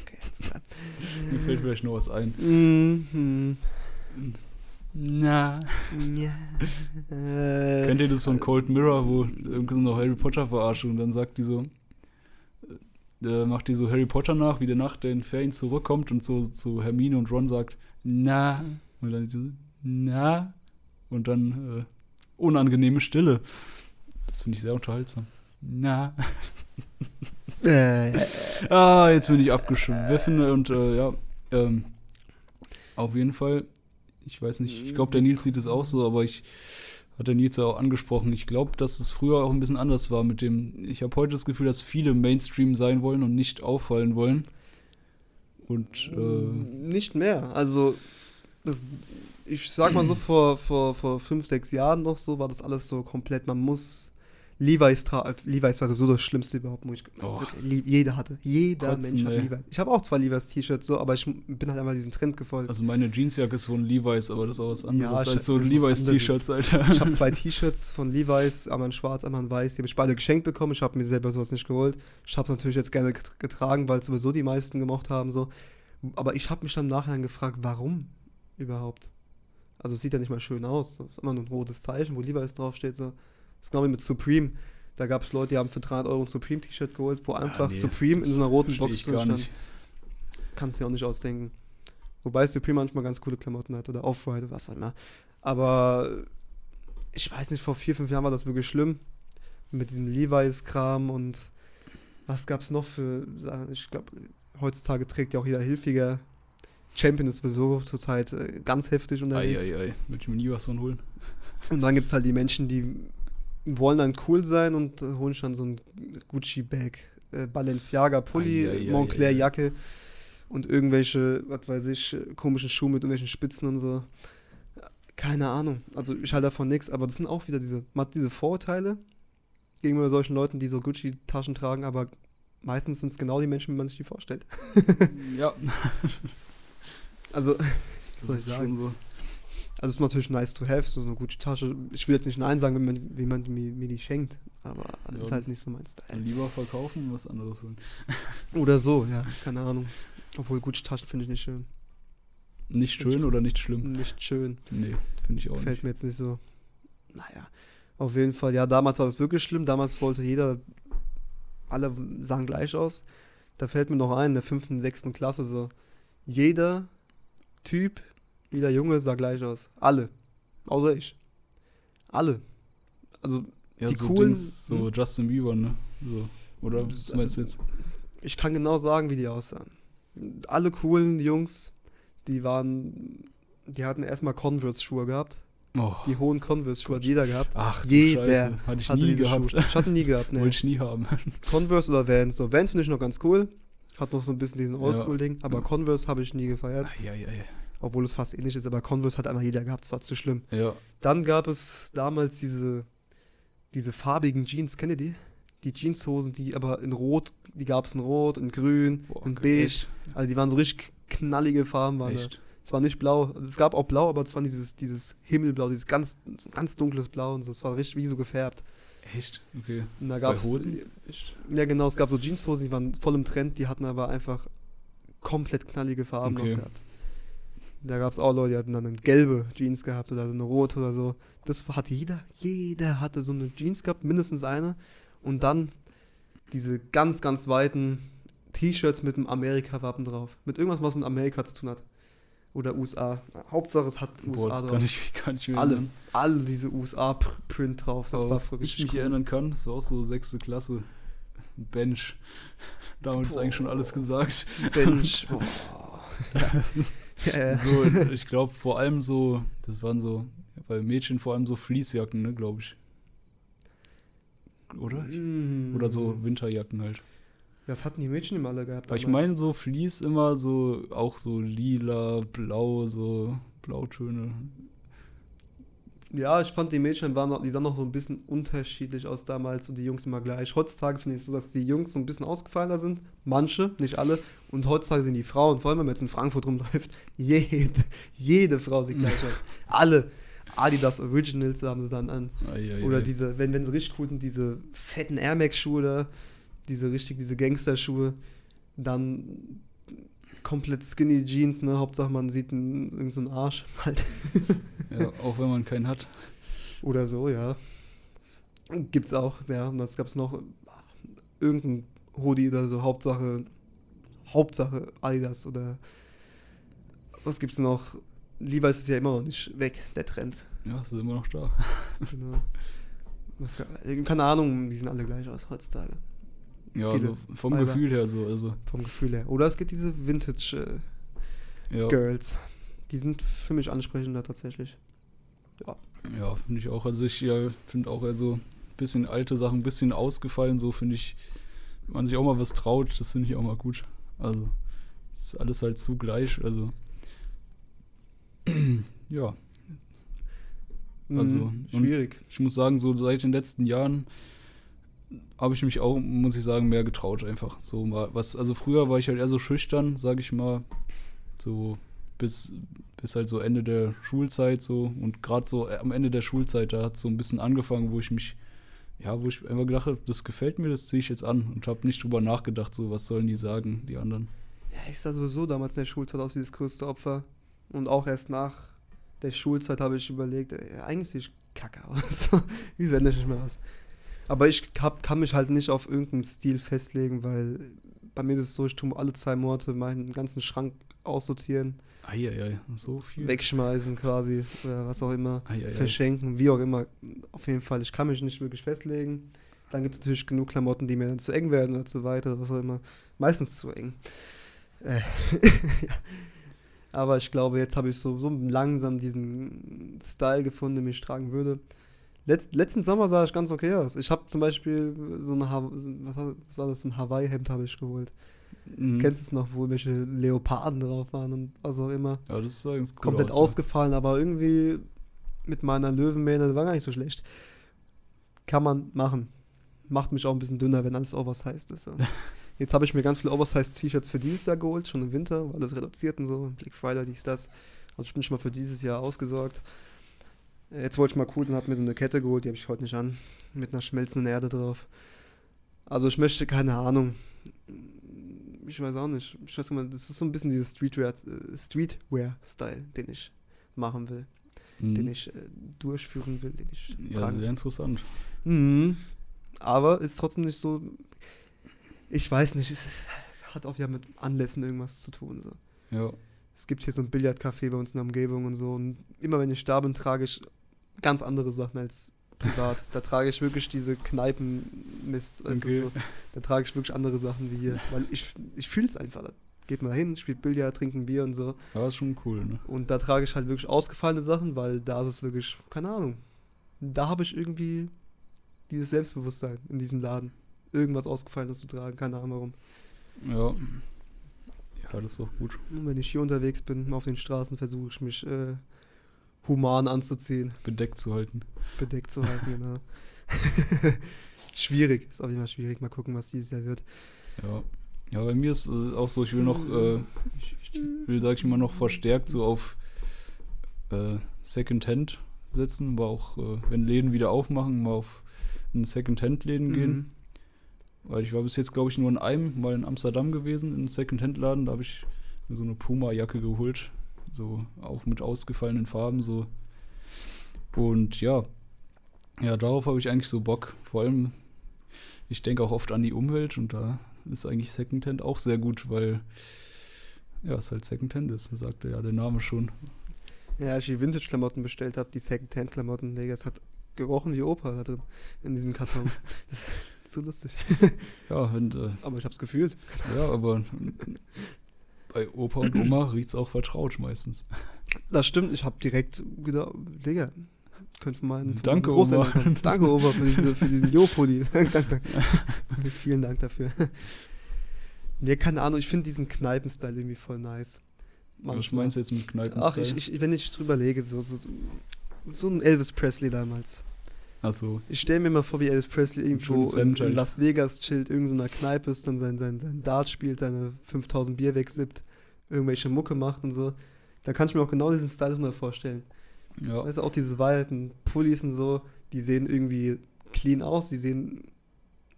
Okay, jetzt. mir fällt vielleicht noch was ein. Mhm. Na. Ja. Äh, Kennt ihr das von Cold Mirror, wo irgendwie so noch Harry Potter verarscht und dann sagt die so, äh, macht die so Harry Potter nach, wie der nach den Ferien zurückkommt und so zu Hermine und Ron sagt, na, und dann so, na, und dann äh, unangenehme Stille. Das finde ich sehr unterhaltsam. Na. äh, [LAUGHS] Ah, jetzt bin ich abgeschwiffen und äh, ja, ähm, auf jeden Fall, ich weiß nicht, ich glaube, der Nils sieht es auch so, aber ich hat der Nils ja auch angesprochen. Ich glaube, dass es früher auch ein bisschen anders war mit dem. Ich habe heute das Gefühl, dass viele Mainstream sein wollen und nicht auffallen wollen. Und äh, Nicht mehr. Also, das, ich sag mal so, vor, vor, vor fünf, sechs Jahren noch so, war das alles so komplett. Man muss Levi's. Levi's war so das Schlimmste überhaupt. Wo ich, Oh. jeder hatte. Jeder Kotzen, Mensch hatte ey. Levi's. Ich habe auch zwei Levi's T-Shirts, so, aber ich bin halt einmal diesem Trend gefolgt. also meine Jeansjacke ist von Levi's, aber das ist auch was anderes Ja, als so das ist was Levi's T-Shirts, Alter. Ich habe zwei [LAUGHS] T-Shirts von Levi's, einmal in schwarz, einmal in weiß. Die habe ich beide geschenkt bekommen. Ich habe mir selber sowas nicht geholt. Ich habe es natürlich jetzt gerne get- getragen, weil es sowieso die meisten gemocht haben. So. Aber ich habe mich dann im Nachhinein gefragt, warum überhaupt? Also es sieht ja nicht mal schön aus. Es ist immer nur ein rotes Zeichen, wo Levi's draufsteht. So. Das ist genau wie mit Supreme. Da gab es Leute, die haben für 300 Euro ein Supreme-T-Shirt geholt, wo einfach nee, Supreme in so einer roten Box ich drin stand. Kannst du dir auch nicht ausdenken. Wobei Supreme manchmal ganz coole Klamotten hat oder Off-White oder was auch immer. Aber ich weiß nicht, vor vier, fünf Jahren war das wirklich schlimm. Mit diesem Levi's-Kram und was gab es noch für Sachen? Ich glaube, heutzutage trägt ja auch jeder Hilfiger. Champion ist sowieso zurzeit äh, ganz heftig unterwegs. Eieiei, ei, würde ich mir nie was von holen. Und dann gibt es halt die Menschen, die wollen dann cool sein und holen schon so ein Gucci-Bag, äh, Balenciaga-Pulli, Montclair-Jacke und irgendwelche, was weiß ich, komischen Schuhe mit irgendwelchen Spitzen und so. Keine Ahnung. Also ich halte davon nichts, aber das sind auch wieder diese, man hat diese Vorurteile gegenüber solchen Leuten, die so Gucci-Taschen tragen, aber meistens sind es genau die Menschen, wie man sich die vorstellt. Ja, [LAUGHS] Also, das ist schon so. Also es ist natürlich nice to have, so eine gute Tasche. Ich will jetzt nicht Nein sagen, wenn man, wie man mir, mir die schenkt. aber Ja. ist halt nicht so mein Style. Lieber verkaufen und was anderes holen. [LAUGHS] Oder so, ja, keine Ahnung. Obwohl Gucci-Taschen finde ich nicht schön. Nicht schön oder nicht schlimm? Nicht schön. Nee, finde ich auch Gefällt nicht. mir jetzt nicht so. Naja, auf jeden Fall. Ja, damals war das wirklich schlimm. Damals wollte jeder, alle sahen gleich aus. Da fällt mir noch ein, in der fünften, sechsten Klasse so. Jeder Typ, jeder Junge sah gleich aus. Alle. Außer ich. Alle. Also, Ja, die so coolen- Dings, so Justin Bieber, ne? So. Oder was meinst du jetzt? ich kann genau sagen, wie die aussahen. Alle coolen Jungs, die waren, die hatten erstmal Converse-Schuhe gehabt. Oh. Die hohen Converse-Schuhe hat jeder gehabt. Ach, Jeder Scheiße. Hatte ich Hatte nie gehabt. Schuhe. Ich hatte nie gehabt, [LAUGHS] ne. Wollte ich nie haben. Converse oder Vans. So, Vans finde ich noch ganz cool. Hat noch so ein bisschen diesen Ja. Oldschool-Ding. Aber Ja. Converse habe ich nie gefeiert. ja, ja, ja. Obwohl es fast ähnlich ist. Aber Converse hat einfach jeder gehabt. Es war zu schlimm. Ja, Dann gab es damals diese, diese farbigen Jeans. Kennt ihr die? Die Jeanshosen, die aber in Rot, die gab es in Rot, in Grün, boah, in Beige. echt, Also die waren so richtig knallige Farben. Waren da. echt. Es war nicht blau. Also es gab auch blau, aber es war dieses, dieses Himmelblau, dieses ganz, ganz dunkles Blau und so. Es war richtig wie so gefärbt. Echt? Okay. Und da Bei gab's, Hosen? Ja, genau. Es gab so Jeanshosen, die waren voll im Trend. Die hatten aber einfach komplett knallige Farben Okay. noch gehabt. Da gab es auch Leute, die hatten dann eine gelbe Jeans gehabt oder so eine rote oder so. Das hatte jeder. Jeder hatte so eine Jeans gehabt, mindestens eine. Und dann diese ganz, ganz weiten T-Shirts mit einem Amerika-Wappen drauf. Mit irgendwas, was mit Amerika zu tun hat. Oder USA. Hauptsache, es hat Boah, USA drauf. kann ich, kann ich Alle, erinnern. alle diese USA-Print drauf. Das Aber war was so ich mich cool. erinnern kann, das war auch so sechste Klasse. Bench. [LAUGHS] Damit ist eigentlich schon alles gesagt. Bench. [LAUGHS] Boah. ja. Ja. So, ich glaube vor allem so, das waren so, bei Mädchen vor allem so Fleecejacken, ne, glaube ich. Oder? Mm. Oder so Winterjacken halt. Das hatten die Mädchen immer alle gehabt. Aber ich damals. meine so Fleece immer so, auch so lila, blau, so Blautöne. Ja, ich fand die Mädchen waren noch, die sahen noch so ein bisschen unterschiedlich aus damals und die Jungs immer gleich. Heutzutage finde ich so, dass die Jungs so ein bisschen ausgefallener sind. Manche, nicht alle. Und heutzutage sind die Frauen, vor allem wenn man jetzt in Frankfurt rumläuft, [LAUGHS] jede, jede Frau sieht gleich aus. Alle. Adidas Originals haben sie dann an. Ei, ei, Oder diese, wenn, wenn sie richtig cool sind, diese fetten Air Max Schuhe da, diese richtig, diese Gangster-Schuhe, dann komplett skinny Jeans, ne, Hauptsache man sieht einen, irgendeinen so einen Arsch halt. [LAUGHS] Ja, auch wenn man keinen hat. Oder so, ja. Gibt's auch, ja, und das gab's noch irgendein Hoodie oder so, Hauptsache, Hauptsache Adidas oder was gibt's noch? Levi's ist ja immer noch nicht weg, der Trend. Ja, sind immer noch da. Genau. Was, keine Ahnung, die sehen alle gleich aus heutzutage. Ja, also vom Weiber. Gefühl her so. Also, Vom Gefühl her. Oder es gibt diese Vintage äh, ja, Girls. Die sind für mich ansprechender tatsächlich. ja finde ich auch. Also ich ja, finde auch also ein bisschen alte Sachen, ein bisschen ausgefallen, so finde ich, wenn man sich auch mal was traut, das finde ich auch mal gut. Also, ist alles halt zu gleich, also [CLEARS THROAT] ja, Also, Mhm, und- schwierig. ich muss sagen, so seit den letzten Jahren habe ich mich auch, muss ich sagen, mehr getraut einfach. So mal was, also früher war ich halt eher so schüchtern, sage ich mal, so bis, bis halt so Ende der Schulzeit so und gerade so am Ende der Schulzeit, da hat so ein bisschen angefangen, wo ich mich, ja, wo ich einfach gedacht habe, das gefällt mir, das ziehe ich jetzt an und habe nicht drüber nachgedacht, so was sollen die sagen, die anderen. Ja, ich sah sowieso damals in der Schulzeit aus wie das größte Opfer. Und auch erst nach der Schulzeit habe ich überlegt, ey, eigentlich sehe ich kacke aus. [LAUGHS] Wieso ändere ich nicht mehr was? Aber ich hab, kann mich halt nicht auf irgendeinen Stil festlegen, weil bei mir ist es so, ich tue alle zwei Monate meinen ganzen Schrank aussortieren, Eieiei, so viel. wegschmeißen quasi oder was auch immer, Eieiei. verschenken, wie auch immer. Auf jeden Fall, ich kann mich nicht wirklich festlegen. Dann gibt es natürlich genug Klamotten, die mir dann zu eng werden oder zu weit oder was auch immer. Meistens zu eng. Äh, [LAUGHS] ja. Aber ich glaube, jetzt habe ich so, so langsam diesen Style gefunden, den ich tragen würde. Letz, letzten Sommer sah ich ganz okay aus. Ich habe zum Beispiel so eine, Ha- was, war- was war das, ein Hawaii-Hemd habe ich geholt. Mhm. Kennst du es noch, wo welche Leoparden drauf waren und was auch immer. Ja, das sah ganz cool Komplett aus, ja. ausgefallen, aber irgendwie mit meiner Löwenmähne, das war gar nicht so schlecht. Kann man machen. Macht mich auch ein bisschen dünner, wenn alles oversized ist. So. [LAUGHS] Jetzt habe ich mir ganz viele Oversized-T-Shirts für dieses Jahr geholt, schon im Winter, weil das reduziert und so. Black Friday, dies, das. Also ich bin schon mal für dieses Jahr ausgesorgt. Äh, Jetzt wollte ich mal cool und habe mir so eine Kette geholt, die habe ich heute nicht an. Mit einer schmelzenden Erde drauf. Also ich möchte, keine Ahnung. Ich weiß auch nicht. Ich weiß nicht, das ist so ein bisschen dieses Streetwear- äh, Streetwear-Style, den ich machen will, Mhm. den ich äh, durchführen will, den ich ja, tragen sehr interessant. Mhm. Aber ist trotzdem nicht so. Ich weiß nicht, es ist, hat auch wieder mit Anlässen irgendwas zu tun. So. Ja. Es gibt hier so ein Billardcafé bei uns in der Umgebung und so. Und immer wenn ich da bin, trage ich ganz andere Sachen als privat. da trage ich wirklich diese Kneipenmist. du, Okay. So. Da trage ich wirklich andere Sachen wie hier. Weil ich, ich fühle es einfach. Da geht man hin, spielt Billard, trinkt ein Bier und so. Ja, ist schon cool, ne? Und da trage ich halt wirklich ausgefallene Sachen, weil da ist es wirklich, keine Ahnung. Da habe ich irgendwie dieses Selbstbewusstsein in diesem Laden. Irgendwas Ausgefallenes zu tragen, keine Ahnung warum. Ja. Ja, das ist doch gut. Und wenn ich hier unterwegs bin, auf den Straßen, versuche ich mich äh, human anzuziehen, Bedeckt zu halten. bedeckt zu halten, [LAUGHS] genau. [LAUGHS] schwierig, ist auf jeden Fall schwierig. Mal gucken, was dieses Jahr wird. Ja. Ja, bei mir ist äh, auch so, ich will noch, äh, ich, ich will, sag ich mal, noch verstärkt so auf äh, Secondhand setzen, aber auch, äh, wenn Läden wieder aufmachen, mal auf in Secondhand-Läden gehen. Mhm. Weil ich war bis jetzt, glaube ich, nur in einem, mal in Amsterdam gewesen, in einem Secondhand-Laden. Da habe ich mir so eine Puma-Jacke geholt. So auch mit ausgefallenen Farben. so Und ja, ja, darauf habe ich eigentlich so Bock. Vor allem, ich denke auch oft an die Umwelt und da ist eigentlich Secondhand auch sehr gut, weil ja, es halt Secondhand ist, sagte ja der Name schon. Ja, als ich die Vintage-Klamotten bestellt habe, die Second-Hand-Klamotten, Digga, es hat gerochen wie Opa da drin, in diesem Karton. [LAUGHS] das ist so lustig. Ja, und, äh, Aber ich hab's gefühlt. ja, aber [LAUGHS] bei Opa und Oma [CLEARS THROAT] riecht es auch vertraut meistens. Das stimmt, ich habe direkt gedacht, Digga, könnte meinen Danke, Oma. Danke, Oma, für, diese, für diesen [LAUGHS] dank. Vielen Dank dafür. Nee, keine Ahnung, ich finde diesen Kneipen-Style irgendwie voll nice. Was meinst du jetzt mit Kneipen? Ach, ich, ich, wenn ich drüber lege, so, so, so ein Elvis Presley damals. Achso, Ich stelle mir mal vor, wie Elvis Presley irgendwo in, in. Las Vegas chillt, irgendeiner Kneipe ist, dann sein, sein, sein Dart spielt, seine 5000 Bier wegsippt, irgendwelche Mucke macht und so. Da kann ich mir auch genau diesen Style drunter vorstellen. ja. Weißt du, auch diese weiten Pullis und so, die sehen irgendwie clean aus, die sehen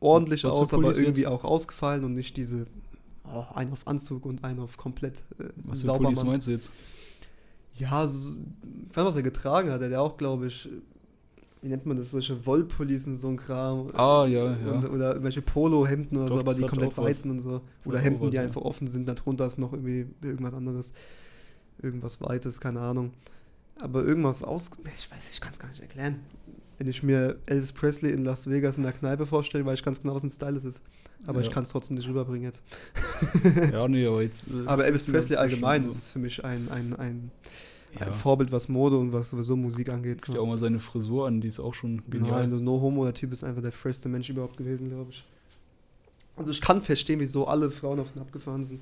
ordentlich Was aus, aber irgendwie jetzt? auch ausgefallen und nicht diese, oh, ein auf Anzug und ein auf komplett äh, Was für sauber Pullis machen. meinst du jetzt? Ja, so, ich weiß, was er getragen hat. Er hat ja auch, glaube ich, wie nennt man das, solche Wollpullis und so ein Kram. Ah, ja, ja. Und, oder irgendwelche Polohemden oder Doch, so, aber die komplett weiß und so. Oder Hemden, was, die ja. einfach offen sind, darunter ist noch irgendwie irgendwas anderes. Irgendwas Weites, keine Ahnung. Aber irgendwas aus. Ich weiß, ich kann es gar nicht erklären. Wenn ich mir Elvis Presley in Las Vegas in der Kneipe vorstelle, weiß ich ganz genau, was ein Style es ist. Aber Ja. ich kann es trotzdem nicht rüberbringen jetzt. Ja, nee, aber jetzt. äh, Aber Elvis Presley allgemein so. ist für mich ein, ein, ein, Ja. ein Vorbild, was Mode und was sowieso Musik angeht. Dir auch mal seine Frisur an, die ist auch schon genial. Nein, also No Homo, der Typ ist einfach der freshste Mensch überhaupt gewesen, glaube ich. Also ich kann verstehen, wieso alle Frauen auf den abgefahren sind.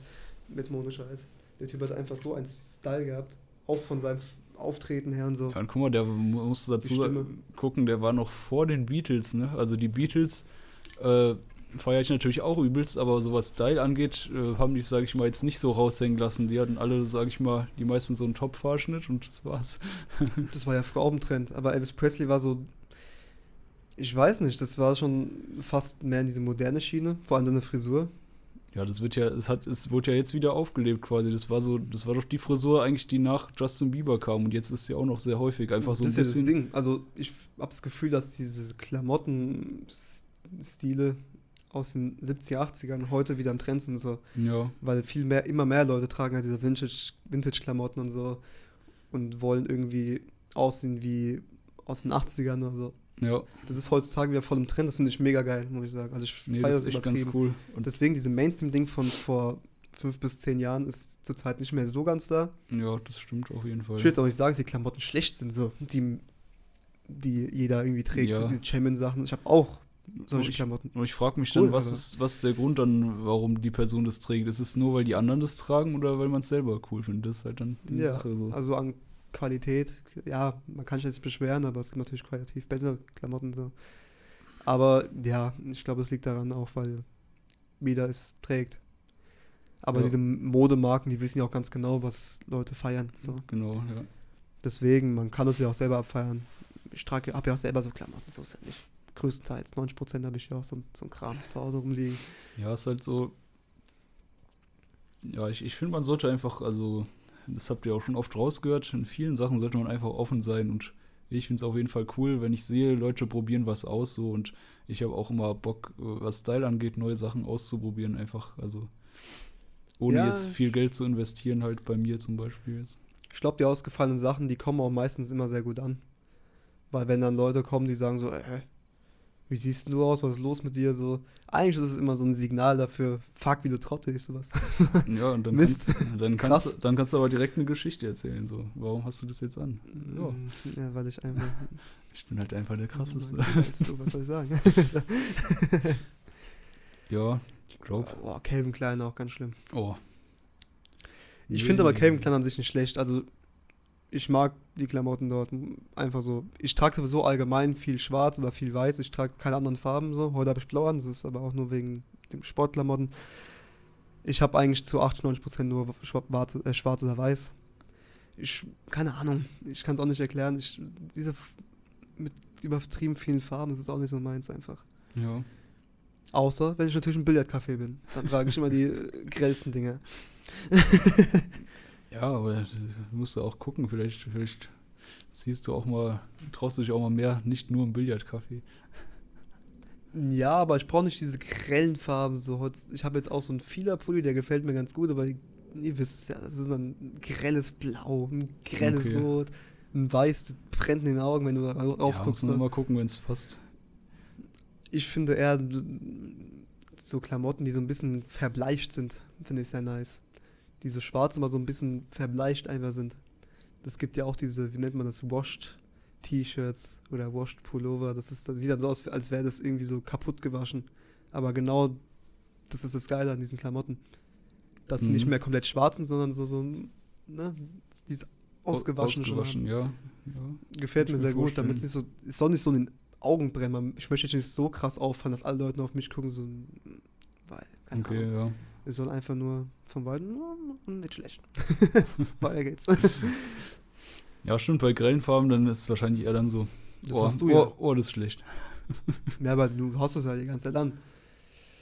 Jetzt mal ohne Scheiß. Der Typ hat einfach so einen Style gehabt. Auch von seinem Auftreten her und so. Ja, und guck mal, der mu- musst du dazu gucken, der war noch vor den Beatles, ne? Also die Beatles äh, feiere ich natürlich auch übelst, aber so was Style angeht, äh, haben die, sage ich mal, jetzt nicht so raushängen lassen. Die hatten alle, sage ich mal, die meisten so einen Top-Fahrschnitt und das war's. [LAUGHS] Das war ja früher auch ein Trend. Aber Elvis Presley war so. Ich weiß nicht, das war schon fast mehr in diese moderne Schiene. Vor allem seine Frisur. Ja, das wird ja, es hat, es wurde ja jetzt wieder aufgelebt quasi. Das war so, das war doch die Frisur eigentlich, die nach Justin Bieber kam und jetzt ist sie auch noch sehr häufig einfach so das ein ist ja das bisschen. Ding. Also ich habe das Gefühl, dass diese Klamotten-Stile aus den 70er, 80ern heute wieder im Trend sind. So. Ja, weil viel mehr, immer mehr Leute tragen halt diese Vintage, Vintage-Klamotten und so und wollen irgendwie aussehen wie aus den 80ern oder so. ja, Das ist heutzutage wieder voll im Trend, das finde ich mega geil, muss ich sagen. Also ich nee, feiere das ist echt ganz cool. Und Deswegen, diese Mainstream-Ding von vor fünf bis zehn Jahren ist zurzeit nicht mehr so ganz da. ja, das stimmt auf jeden Fall. Ich will jetzt auch nicht sagen, dass die Klamotten schlecht sind, so, die, die jeder irgendwie trägt, Ja. diese Champion-Sachen. Ich habe auch solche ich- Klamotten. Und ich frage mich Cool, dann, was aber- ist, was ist der Grund dann, warum die Person das trägt? Ist es nur, weil die anderen das tragen oder weil man es selber cool findet? Das ist halt dann die Ja, Sache so. also an Qualität, ja, man kann sich jetzt beschweren, aber es gibt natürlich qualitativ bessere Klamotten so. Aber ja, ich glaube, es liegt daran auch, weil jeder es trägt. Aber Ja. diese Modemarken, die wissen ja auch ganz genau, was Leute feiern. So. Genau, ja. Deswegen, man kann das ja auch selber abfeiern. Ich trage, habe ja auch selber so Klamotten, so ist ja nicht. Größtenteils, 90% habe ich ja auch so, so ein Kram zu Hause rumliegen. Ja, ist halt so. Ja, ich, ich finde, man sollte einfach, also, das habt ihr auch schon oft rausgehört, in vielen Sachen sollte man einfach offen sein und ich finde es auf jeden Fall cool, wenn ich sehe, Leute probieren was aus so und ich habe auch immer Bock, was Style angeht, neue Sachen auszuprobieren, einfach, also ohne Ja, jetzt viel Geld zu investieren, halt bei mir zum Beispiel jetzt. Ich glaube, die ausgefallenen Sachen, die kommen auch meistens immer sehr gut an. Weil wenn dann Leute kommen, die sagen so, äh, wie siehst du aus, was ist los mit dir? So, eigentlich ist es immer so ein Signal dafür, fuck, wie du trottelst, sowas. [LAUGHS] Ja, und dann, Mist. kannst, dann, kannst, Krass. dann kannst du aber direkt eine Geschichte erzählen, so, warum hast du das jetzt an? Ja, Ja, weil ich einfach. ich bin halt einfach der krasseste. Als du, was soll ich sagen? [LAUGHS] Ja, ich glaube. Boah, Calvin Klein auch ganz schlimm. Oh. Ich Nee, finde aber. Calvin Klein an sich nicht schlecht. Also, ich mag die Klamotten dort einfach so. Ich trage sowieso allgemein viel schwarz oder viel weiß. Ich trage keine anderen Farben so. Heute habe ich blau an, das ist aber auch nur wegen dem Sportklamotten. Ich habe eigentlich zu 98% nur schwarz, äh, schwarz oder weiß. Ich, keine Ahnung, ich kann es auch nicht erklären. Ich, diese mit übertrieben vielen Farben, das ist auch nicht so meins einfach. Ja. Außer, wenn ich natürlich im Billardcafé bin. Dann trage ich immer die äh, grellsten Dinge. [LAUGHS] Ja, aber musst du auch gucken, vielleicht, vielleicht siehst du auch mal, traust du dich auch mal mehr, nicht nur im Billardcafé. Ja, aber ich brauche nicht diese grellen Farben. So. Ich habe jetzt auch so einen Fila-Pulli, der gefällt mir ganz gut, aber ihr wisst es ja, das ist ein grelles Blau, ein grelles Okay. Rot, ein Weiß, das brennt in den Augen, wenn du da Ja, rauf musst guckst. du nur ne? mal gucken, wenn es passt. Ich finde eher so Klamotten, die so ein bisschen verbleicht sind, finde ich sehr nice. Die so schwarz, aber so ein bisschen verbleicht einfach sind. Das gibt ja auch diese, wie nennt man das, Washed T-Shirts oder Washed Pullover. Das, ist, das sieht dann so aus, als wäre das irgendwie so kaputt gewaschen. Aber genau das ist das Geile an diesen Klamotten. Dass sie Mhm. nicht mehr komplett schwarz sind, sondern so, so ne, dieses Au- ausgewaschen, ja. ja. Gefällt mir ich sehr mir gut, damit es nicht so, es soll nicht so in den Augen brennen. Man- Ich möchte jetzt nicht so krass auffallen, dass alle Leute nur auf mich gucken, so, weil, keine Okay, Ahnung. ja. Es soll einfach nur vom Weiten, "Oh, nicht schlecht. [LAUGHS] Weiter geht's. Ja, stimmt, bei grellen Farben, dann ist es wahrscheinlich eher dann so, Das oh, hast du oh, ja. oh, das ist schlecht. [LAUGHS] ja, aber du hast es ja die ganze Zeit an.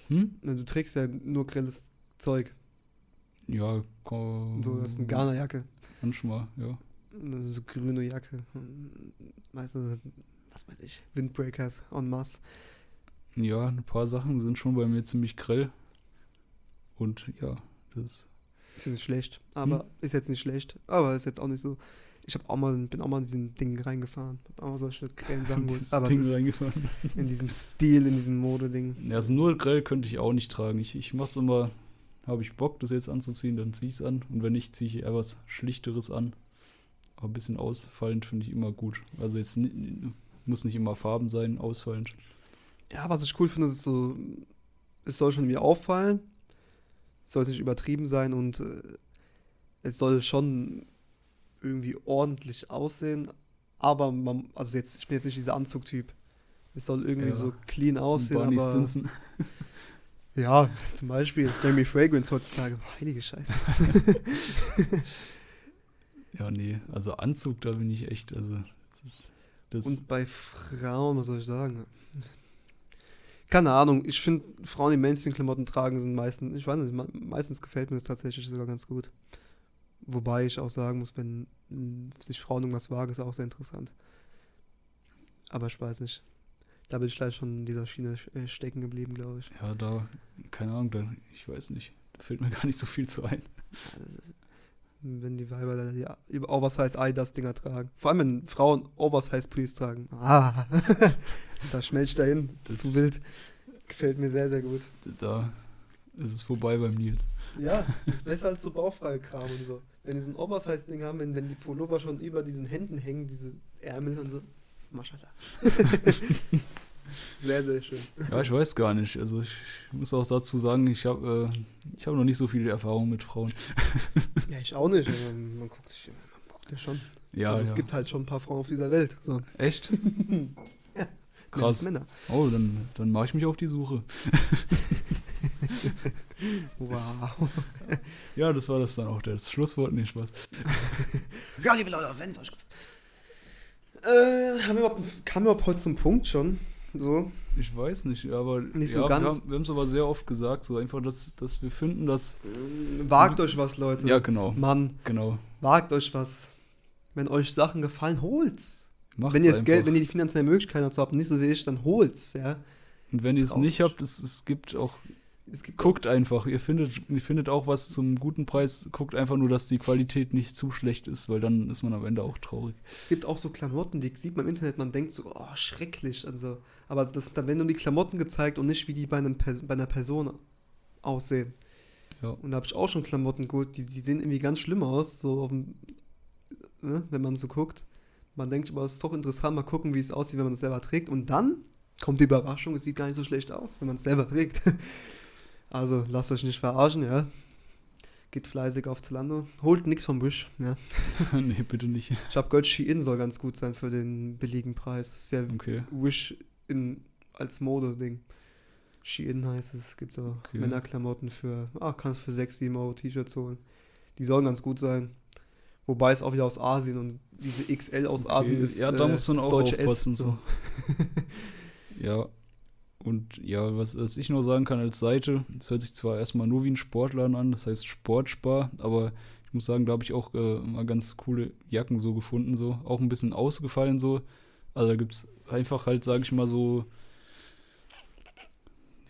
Hm? Du trägst ja nur grelles Zeug. Ja, komm. Du hast eine Ghana-Jacke, Manchmal, ja. eine so grüne Jacke. Meistens, was weiß ich, Windbreakers en masse. Ja, ein paar Sachen sind schon bei mir ziemlich grell. Und ja, das Ist nicht schlecht, aber Hm. ist jetzt nicht schlecht. Aber ist jetzt auch nicht so. Ich hab auch mal, bin auch mal in diesen Ding reingefahren. Hab auch mal solche grellen Sachen geholt. Aber Ding es ist reingefahren. [LAUGHS] in diesem Stil, in diesem Modeding. Ja, also nur grell könnte ich auch nicht tragen. Ich, ich mach's immer, habe ich Bock, das jetzt anzuziehen, dann zieh ich's an. Und wenn nicht, ziehe ich eher was Schlichteres an. Aber ein bisschen ausfallend finde ich immer gut. Also jetzt muss nicht immer Farben sein, ausfallend. Ja, was ich cool finde, ist so, es soll schon mir auffallen, es sollte nicht übertrieben sein und äh, es soll schon irgendwie ordentlich aussehen, aber man, also jetzt, ich bin jetzt nicht dieser Anzugtyp. Es soll irgendwie Ja. so clean aussehen, Barney aber Stinson. [LAUGHS] ja, zum Beispiel Jeremy Fragrance heutzutage, heilige Scheiße. [LAUGHS] Ja, nee, also Anzug, da bin ich echt, also das ist, das, Und bei Frauen, was soll ich sagen? Keine Ahnung, ich finde, Frauen, die Mainstream-Klamotten tragen, sind meistens, ich weiß nicht, me- meistens gefällt mir das tatsächlich sogar ganz gut. Wobei ich auch sagen muss, wenn sich Frauen irgendwas wagen, ist auch sehr interessant. Aber ich weiß nicht. Da bin ich gleich schon in dieser Schiene äh, stecken geblieben, glaube ich. ja, da, keine Ahnung, da, ich weiß nicht, da fällt mir gar nicht so viel zu ein. Ja, wenn die Weiber da die Oversize Adidas-Dinger tragen. Vor allem, wenn Frauen Oversize-Pullis tragen. Ah, [LAUGHS] da schmelzt dahin. Das- Zu wild. Gefällt mir sehr, sehr gut. Da ist es vorbei beim Nils. Ja, das ist besser als so bauchfreie Kram und so. Wenn die so ein Oversize-Ding haben, wenn, wenn die Pullover schon über diesen Händen hängen, diese Ärmel und so. Maschallah. [LAUGHS] sehr, sehr schön. Ja, ich weiß gar nicht. Also ich muss auch dazu sagen, ich habe äh, ich hab noch nicht so viele Erfahrungen mit Frauen. [LAUGHS] Ja, ich auch nicht. aber Man [LAUGHS] guckt sich man guckt ja schon. Ja, also, ja. es gibt halt schon ein paar Frauen auf dieser Welt. So. Echt? [LAUGHS] Krass. Männer. Oh, dann, dann mache ich mich auf die Suche. Wow. Ja, das war das dann auch, das Schlusswort, nee, Spaß. Ja, liebe Leute, wenn es euch gefällt. Äh, haben wir überhaupt, kam überhaupt heute zum Punkt schon? So. Ich weiß nicht, aber Nicht ja, so ganz. Wir haben, wir es aber sehr oft gesagt, so einfach, dass, dass wir finden, dass. Äh, Wagt euch was, Leute. Ja, genau. Mann, Genau. wagt euch was. Wenn euch Sachen gefallen, holt's. Macht's wenn ihr das einfach. Geld, wenn ihr die finanzielle Möglichkeit dazu habt, nicht so wie ich, dann holt's, ja. Und wenn ihr es nicht habt, es, es gibt auch. Guckt einfach, ihr findet, ihr findet auch was zum guten Preis. Guckt einfach nur, dass die Qualität nicht zu schlecht ist, weil dann ist man am Ende auch traurig. Es gibt auch so Klamotten, die sieht man im Internet, man denkt so, oh, schrecklich. Also, aber das, dann werden nur die Klamotten gezeigt und nicht, wie die bei, einem, bei einer Person aussehen. Ja. Und da habe ich auch schon Klamotten geholt, die, die sehen irgendwie ganz schlimm aus, so dem, ne, wenn man so guckt. Man denkt aber, es ist doch interessant, mal gucken, wie es aussieht, wenn man es selber trägt. Und dann kommt die Überraschung, es sieht gar nicht so schlecht aus, wenn man es selber trägt. [LAUGHS] Also lasst euch nicht verarschen, ja. Geht fleißig auf Zalando. Holt nichts vom Wish, ja. [LAUGHS] nee, bitte nicht. Ich habe gehört, Shein soll ganz gut sein für den billigen Preis. Das ist ja Okay. Wish in, als Mode-Ding. Shein heißt es. Gibt so Okay. Männerklamotten für, ach, kannst für 6, 7 Euro T-Shirts holen. Die sollen ganz gut sein. Wobei es auch wieder aus Asien und diese XL aus Okay, Asien ist. ja, da äh, muss man auch aufpassen. So. ja. Und ja, was, was ich noch sagen kann als Seite, es hört sich zwar erstmal nur wie ein Sportladen an, das heißt Sportspar, aber ich muss sagen, da habe ich auch äh, mal ganz coole Jacken so gefunden, so. Auch ein bisschen ausgefallen so. Also da gibt es einfach halt, sage ich mal, so,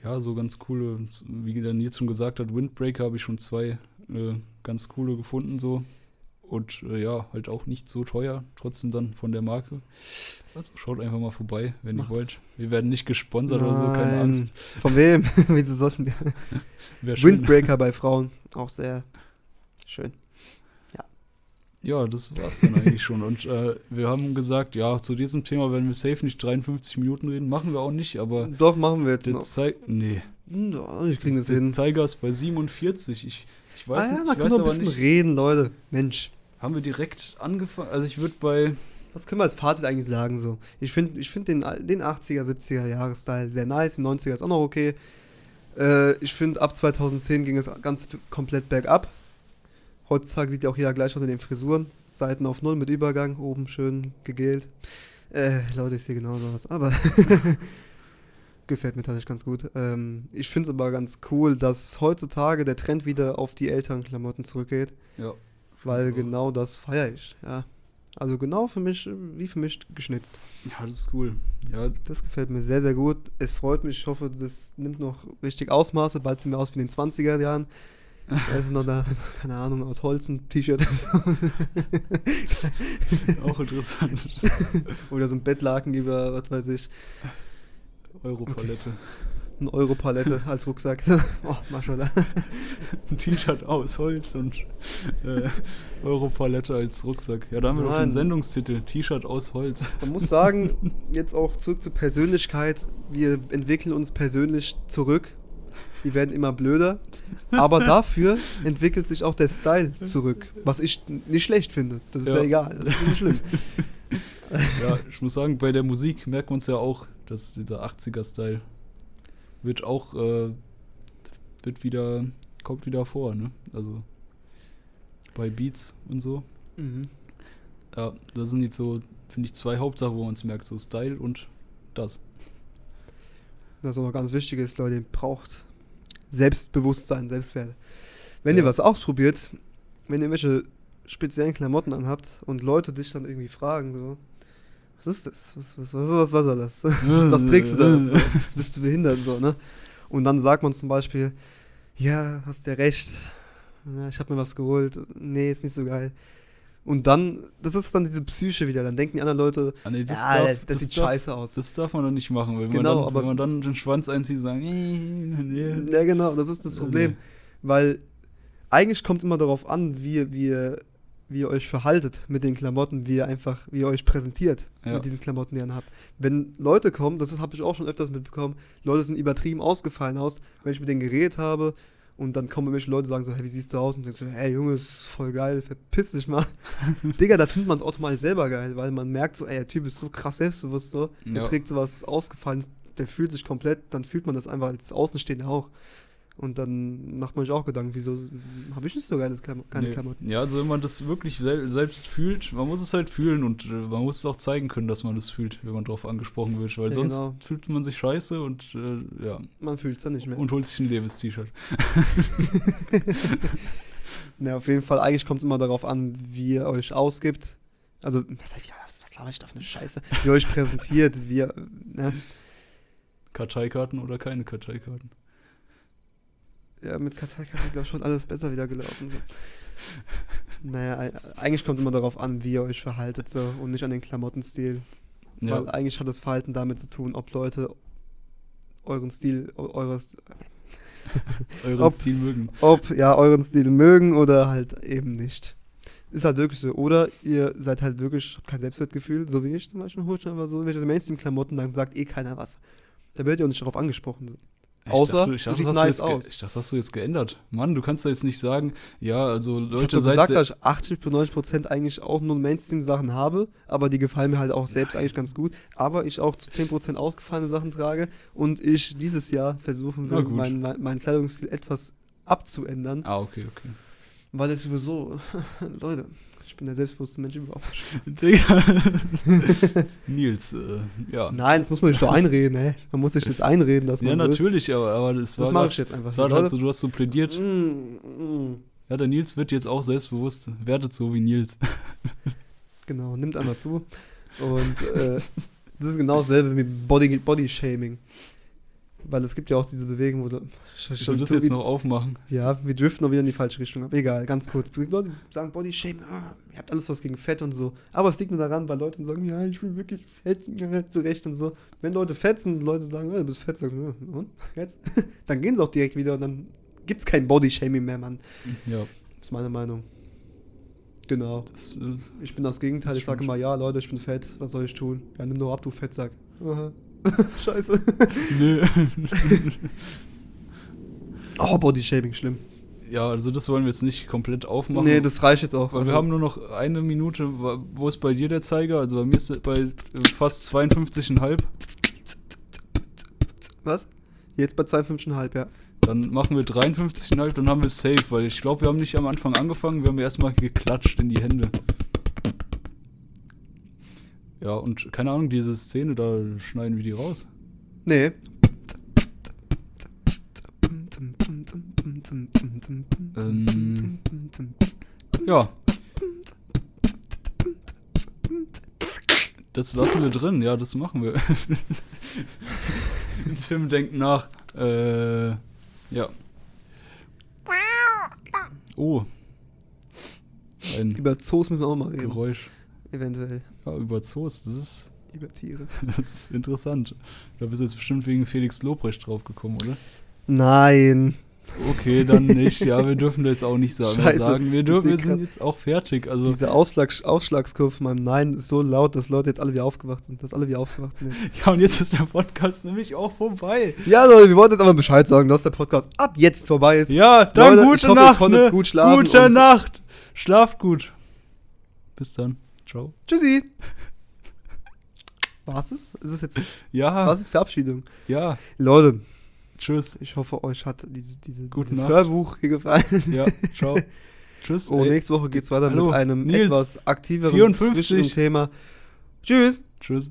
ja, so ganz coole, wie Nils schon gesagt hat, Windbreaker habe ich schon zwei äh, ganz coole gefunden so. Und äh, ja, halt auch nicht so teuer, trotzdem dann von der Marke. Also schaut einfach mal vorbei, wenn Macht's. ihr wollt. Wir werden nicht gesponsert oder so, keine Nein. Angst. Von wem? [LAUGHS] Wieso sollten wir? [LAUGHS] Windbreaker bei Frauen. Auch sehr schön. Ja, das war's dann eigentlich schon. Und äh, wir haben gesagt, ja, zu diesem Thema werden wir safe nicht 53 Minuten reden. Machen wir auch nicht, aber Doch, machen wir jetzt noch. Zei nee, Ja, ich krieg das der hin. Zeiger ist bei 47. Ich, ich weiß ah, ja, nicht, man ich kann weiß ein bisschen nicht. reden, Leute. Mensch. Haben wir direkt angefangen? Also ich würde bei Was können wir als Fazit eigentlich sagen so? Ich finde ich find den, den 80er, 70er Jahres-Style sehr nice, den 90er ist auch noch okay. Äh, ich finde, ab 2010 ging es ganz komplett bergab. Heutzutage sieht ja auch jeder gleich unter den Frisuren. Seiten auf Null mit Übergang, oben schön gegelt. Äh, Leute, ich sehe genau sowas, aber [LAUGHS] gefällt mir tatsächlich ganz gut. Ähm, ich finde es aber ganz cool, dass heutzutage der Trend wieder auf die älteren Klamotten zurückgeht. ja, Weil auch. genau das feiere ich, ja. Also genau für mich, wie für mich geschnitzt. Ja, das ist cool. Ja, Das gefällt mir sehr, sehr gut. Es freut mich. Ich hoffe, das nimmt noch richtig Ausmaße. Bald sehen wir aus wie in den 20er Jahren. [LAUGHS] Da ist noch da, keine Ahnung, aus Holz ein T-Shirt [LAUGHS] auch interessant. [LAUGHS] oder so ein Bettlaken über, was weiß ich, Europalette. Eine Europalette [LAUGHS] als Rucksack. [LAUGHS] Oh, Maschallah. [LAUGHS] Ein T-Shirt aus Holz und äh, Europalette als Rucksack. Ja, da haben wir doch den Sendungstitel. T-Shirt aus Holz. Man muss sagen, jetzt auch zurück zur Persönlichkeit. Wir entwickeln uns persönlich zurück. Wir werden immer blöder. Aber dafür entwickelt sich auch der Style zurück. Was ich nicht schlecht finde. Das ist ja, Ja. egal. Das ist nicht schlimm. Ja, ich muss sagen, bei der Musik merkt man es ja auch, dass dieser 80er-Style wird auch, äh, wird wieder, kommt wieder vor, ne? Also bei Beats und so. Mhm. Ja, das sind jetzt so, finde ich, zwei Hauptsachen, wo man es merkt, so Style und das. Das ist auch noch ganz wichtig ist, Leute, ihr braucht Selbstbewusstsein, Selbstwert. Wenn Ja. ihr was ausprobiert, wenn ihr irgendwelche speziellen Klamotten anhabt und Leute dich dann irgendwie fragen, so, was ist das? Was, was, was, was, was soll das? [LAUGHS] was, was trägst du da? So, das bist du behindert, so, ne? Und dann sagt man zum Beispiel, ja, hast ja recht, ja, ich habe mir was geholt, nee, ist nicht so geil. Und dann, das ist dann diese Psyche wieder, dann denken die anderen Leute, Ah, nee, das, ja, darf, das, sieht darf, scheiße aus. Das darf man doch nicht machen, wenn, Genau, man dann, aber- wenn man dann den Schwanz einzieht, sagen, "Äh, nee. Ja, genau, das ist das Äh, Problem. Weil eigentlich kommt immer darauf an, wie, ihr- wie ihr euch verhaltet mit den Klamotten, wie ihr einfach, wie ihr euch präsentiert Ja. mit diesen Klamotten, die ihr habt. Wenn Leute kommen, das habe ich auch schon öfters mitbekommen, Leute sind übertrieben ausgefallen aus, wenn ich mit denen geredet habe und dann kommen irgendwelche Leute und sagen so, hey, wie siehst du aus? Und ich so, hey Junge, das ist voll geil, verpiss dich mal. [LAUGHS] Digga, da findet man es automatisch selber geil, weil man merkt so, ey, der Typ ist so krass selbstbewusst so, der Ja. trägt sowas ausgefallen, der fühlt sich komplett, dann fühlt man das einfach als Außenstehender auch. Und dann macht man sich auch Gedanken, wieso habe ich nicht so geiles Klam keine Nee. Klamotten? Ja, also wenn man das wirklich sel selbst fühlt, man muss es halt fühlen und äh, man muss es auch zeigen können, dass man das fühlt, wenn man drauf angesprochen wird, weil Ja, sonst genau. fühlt man sich scheiße und äh, ja, Man fühlt es dann nicht mehr. und holt sich ein Levis-T-Shirt. Ja, [LAUGHS] auf jeden Fall, eigentlich kommt es immer darauf an, wie ihr euch ausgibt. Also, was, was, was laber ich da für eine Scheiße? Wie ihr euch präsentiert, wie ihr, ne? Karteikarten oder keine Karteikarten. Ja, mit Katar kann glaube ich schon alles besser wieder gelaufen. So. Naja, ei- eigentlich kommt es immer darauf an, wie ihr euch verhaltet so und nicht an den Klamottenstil. Weil Ja, eigentlich hat das Verhalten damit zu tun, ob Leute euren Stil, eu- eures, [LAUGHS] euren ob- Stil mögen. ob ja euren Stil mögen oder halt eben nicht. Ist halt wirklich so. Oder ihr seid halt wirklich, habt kein Selbstwertgefühl, so wie ich zum Beispiel, holt schon aber so welche Mainstream-Klamotten, dann sagt eh keiner was. Da werdet ihr auch nicht darauf angesprochen. So. Ich Außer, dachte, ich dachte, sieht das hast du nice aus. Ich das hast du jetzt geändert. Mann, du kannst da jetzt nicht sagen, ja, also Ich habe Leute, doch seid gesagt, dass ich 80 bis 90 Prozent eigentlich auch nur Mainstream-Sachen habe, aber die gefallen mir halt auch selbst eigentlich ganz gut. Aber ich auch zu 10 Prozent ausgefallene Sachen trage und ich dieses Jahr versuchen will, meinen mein, meinen Kleidungsstil etwas abzuändern, Ah, okay, okay. weil es sowieso, [LAUGHS] Leute, ich bin der selbstbewusste Mensch überhaupt. [LAUGHS] Digga. [LAUGHS] Nils, äh, ja. Nein, das muss man sich doch einreden, ey. Man muss sich jetzt einreden, dass man Ja, natürlich, aber, aber das Das war mache grad- ich jetzt einfach. das war halt so, du hast so plädiert. Mm, mm. Ja, der Nils wird jetzt auch selbstbewusst, werdet so wie Nils. [LAUGHS] Genau, nimmt einmal zu. Und äh, das ist genau dasselbe wie Body, Body Shaming. Weil es gibt ja auch diese Bewegung, wo du. Willst du das jetzt noch aufmachen? Ja, wir driften noch wieder in die falsche Richtung ab. Egal, ganz kurz. Leute, sagen Body Shaming, ah, ihr habt alles was gegen Fett und so. Aber es liegt nur daran, weil Leute sagen, ja, ich bin wirklich fett, ja, zurecht und so. Wenn Leute fett sind, Leute sagen, ja, du bist fett, sagen, ja, und? Jetzt? [LAUGHS] Dann gehen sie auch direkt wieder und dann gibt es kein Body Shaming mehr, Mann. Ja, Das ist meine Meinung. Genau. das, äh, Ich bin das Gegenteil. Das ich sage immer, ja, Leute, ich bin fett. Was soll ich tun? Ja, nimm doch ab, du Fettsack. Aha. [LAUGHS] Scheiße. nö. [LAUGHS] Oh, Bodyshaming, schlimm. ja, also das wollen wir jetzt nicht komplett aufmachen. Nee, das reicht jetzt auch. Weil wir Also, haben nur noch eine Minute. Wo ist bei dir der Zeiger? Also bei mir ist bei äh, fast 52,5. Was? Jetzt bei 52,5, ja. Dann machen wir 53,5, dann haben wir safe, weil ich glaube, wir haben nicht am Anfang angefangen, wir haben erstmal geklatscht in die Hände. Ja, und keine Ahnung, diese Szene, da schneiden wir die raus. Nee. Ähm, Ja. Das lassen wir drin, ja, das machen wir. [LAUGHS] Tim denkt nach. Äh, ja. Oh. Ein Über Zoos müssen wir auch mal reden. Geräusch. Eventuell. Ja, über Zoos, das ist, Über Tiere. [LAUGHS] das ist interessant. Da bist du jetzt bestimmt wegen Felix Lobrecht draufgekommen, oder? Nein. Okay, dann nicht. Ja, wir dürfen das jetzt auch nicht sagen. Scheiße. sagen. Wir, Ich dürfen, wir sind jetzt auch fertig. Also, Diese Ausschlag Ausschlagskurve von meinem Nein ist so laut, dass Leute jetzt alle wieder aufgewacht sind. Dass alle wieder aufgewacht sind. [LAUGHS] ja, und jetzt ist der Podcast nämlich auch vorbei. Ja, Leute, wir wollten jetzt aber Bescheid sagen, dass der Podcast ab jetzt vorbei ist. Ja, dann Leute, ich gute hoffe, ihr Nacht. konntet Ne? gut schlafen gute Nacht. Schlaft gut. Bis dann. Ciao. Tschüssi. [LAUGHS] Was ist? Ist es jetzt. Ja, Was ist Verabschiedung? ja. Leute, Tschüss. ich hoffe, euch hat diese, diese, Gute dieses Nacht. Hörbuch hier gefallen. Ja, ciao. [LAUGHS] Tschüss. Und ey. nächste Woche geht es weiter Hallo, mit einem Nils. etwas aktiveren, 54. frischeren Thema. Tschüss. Tschüss.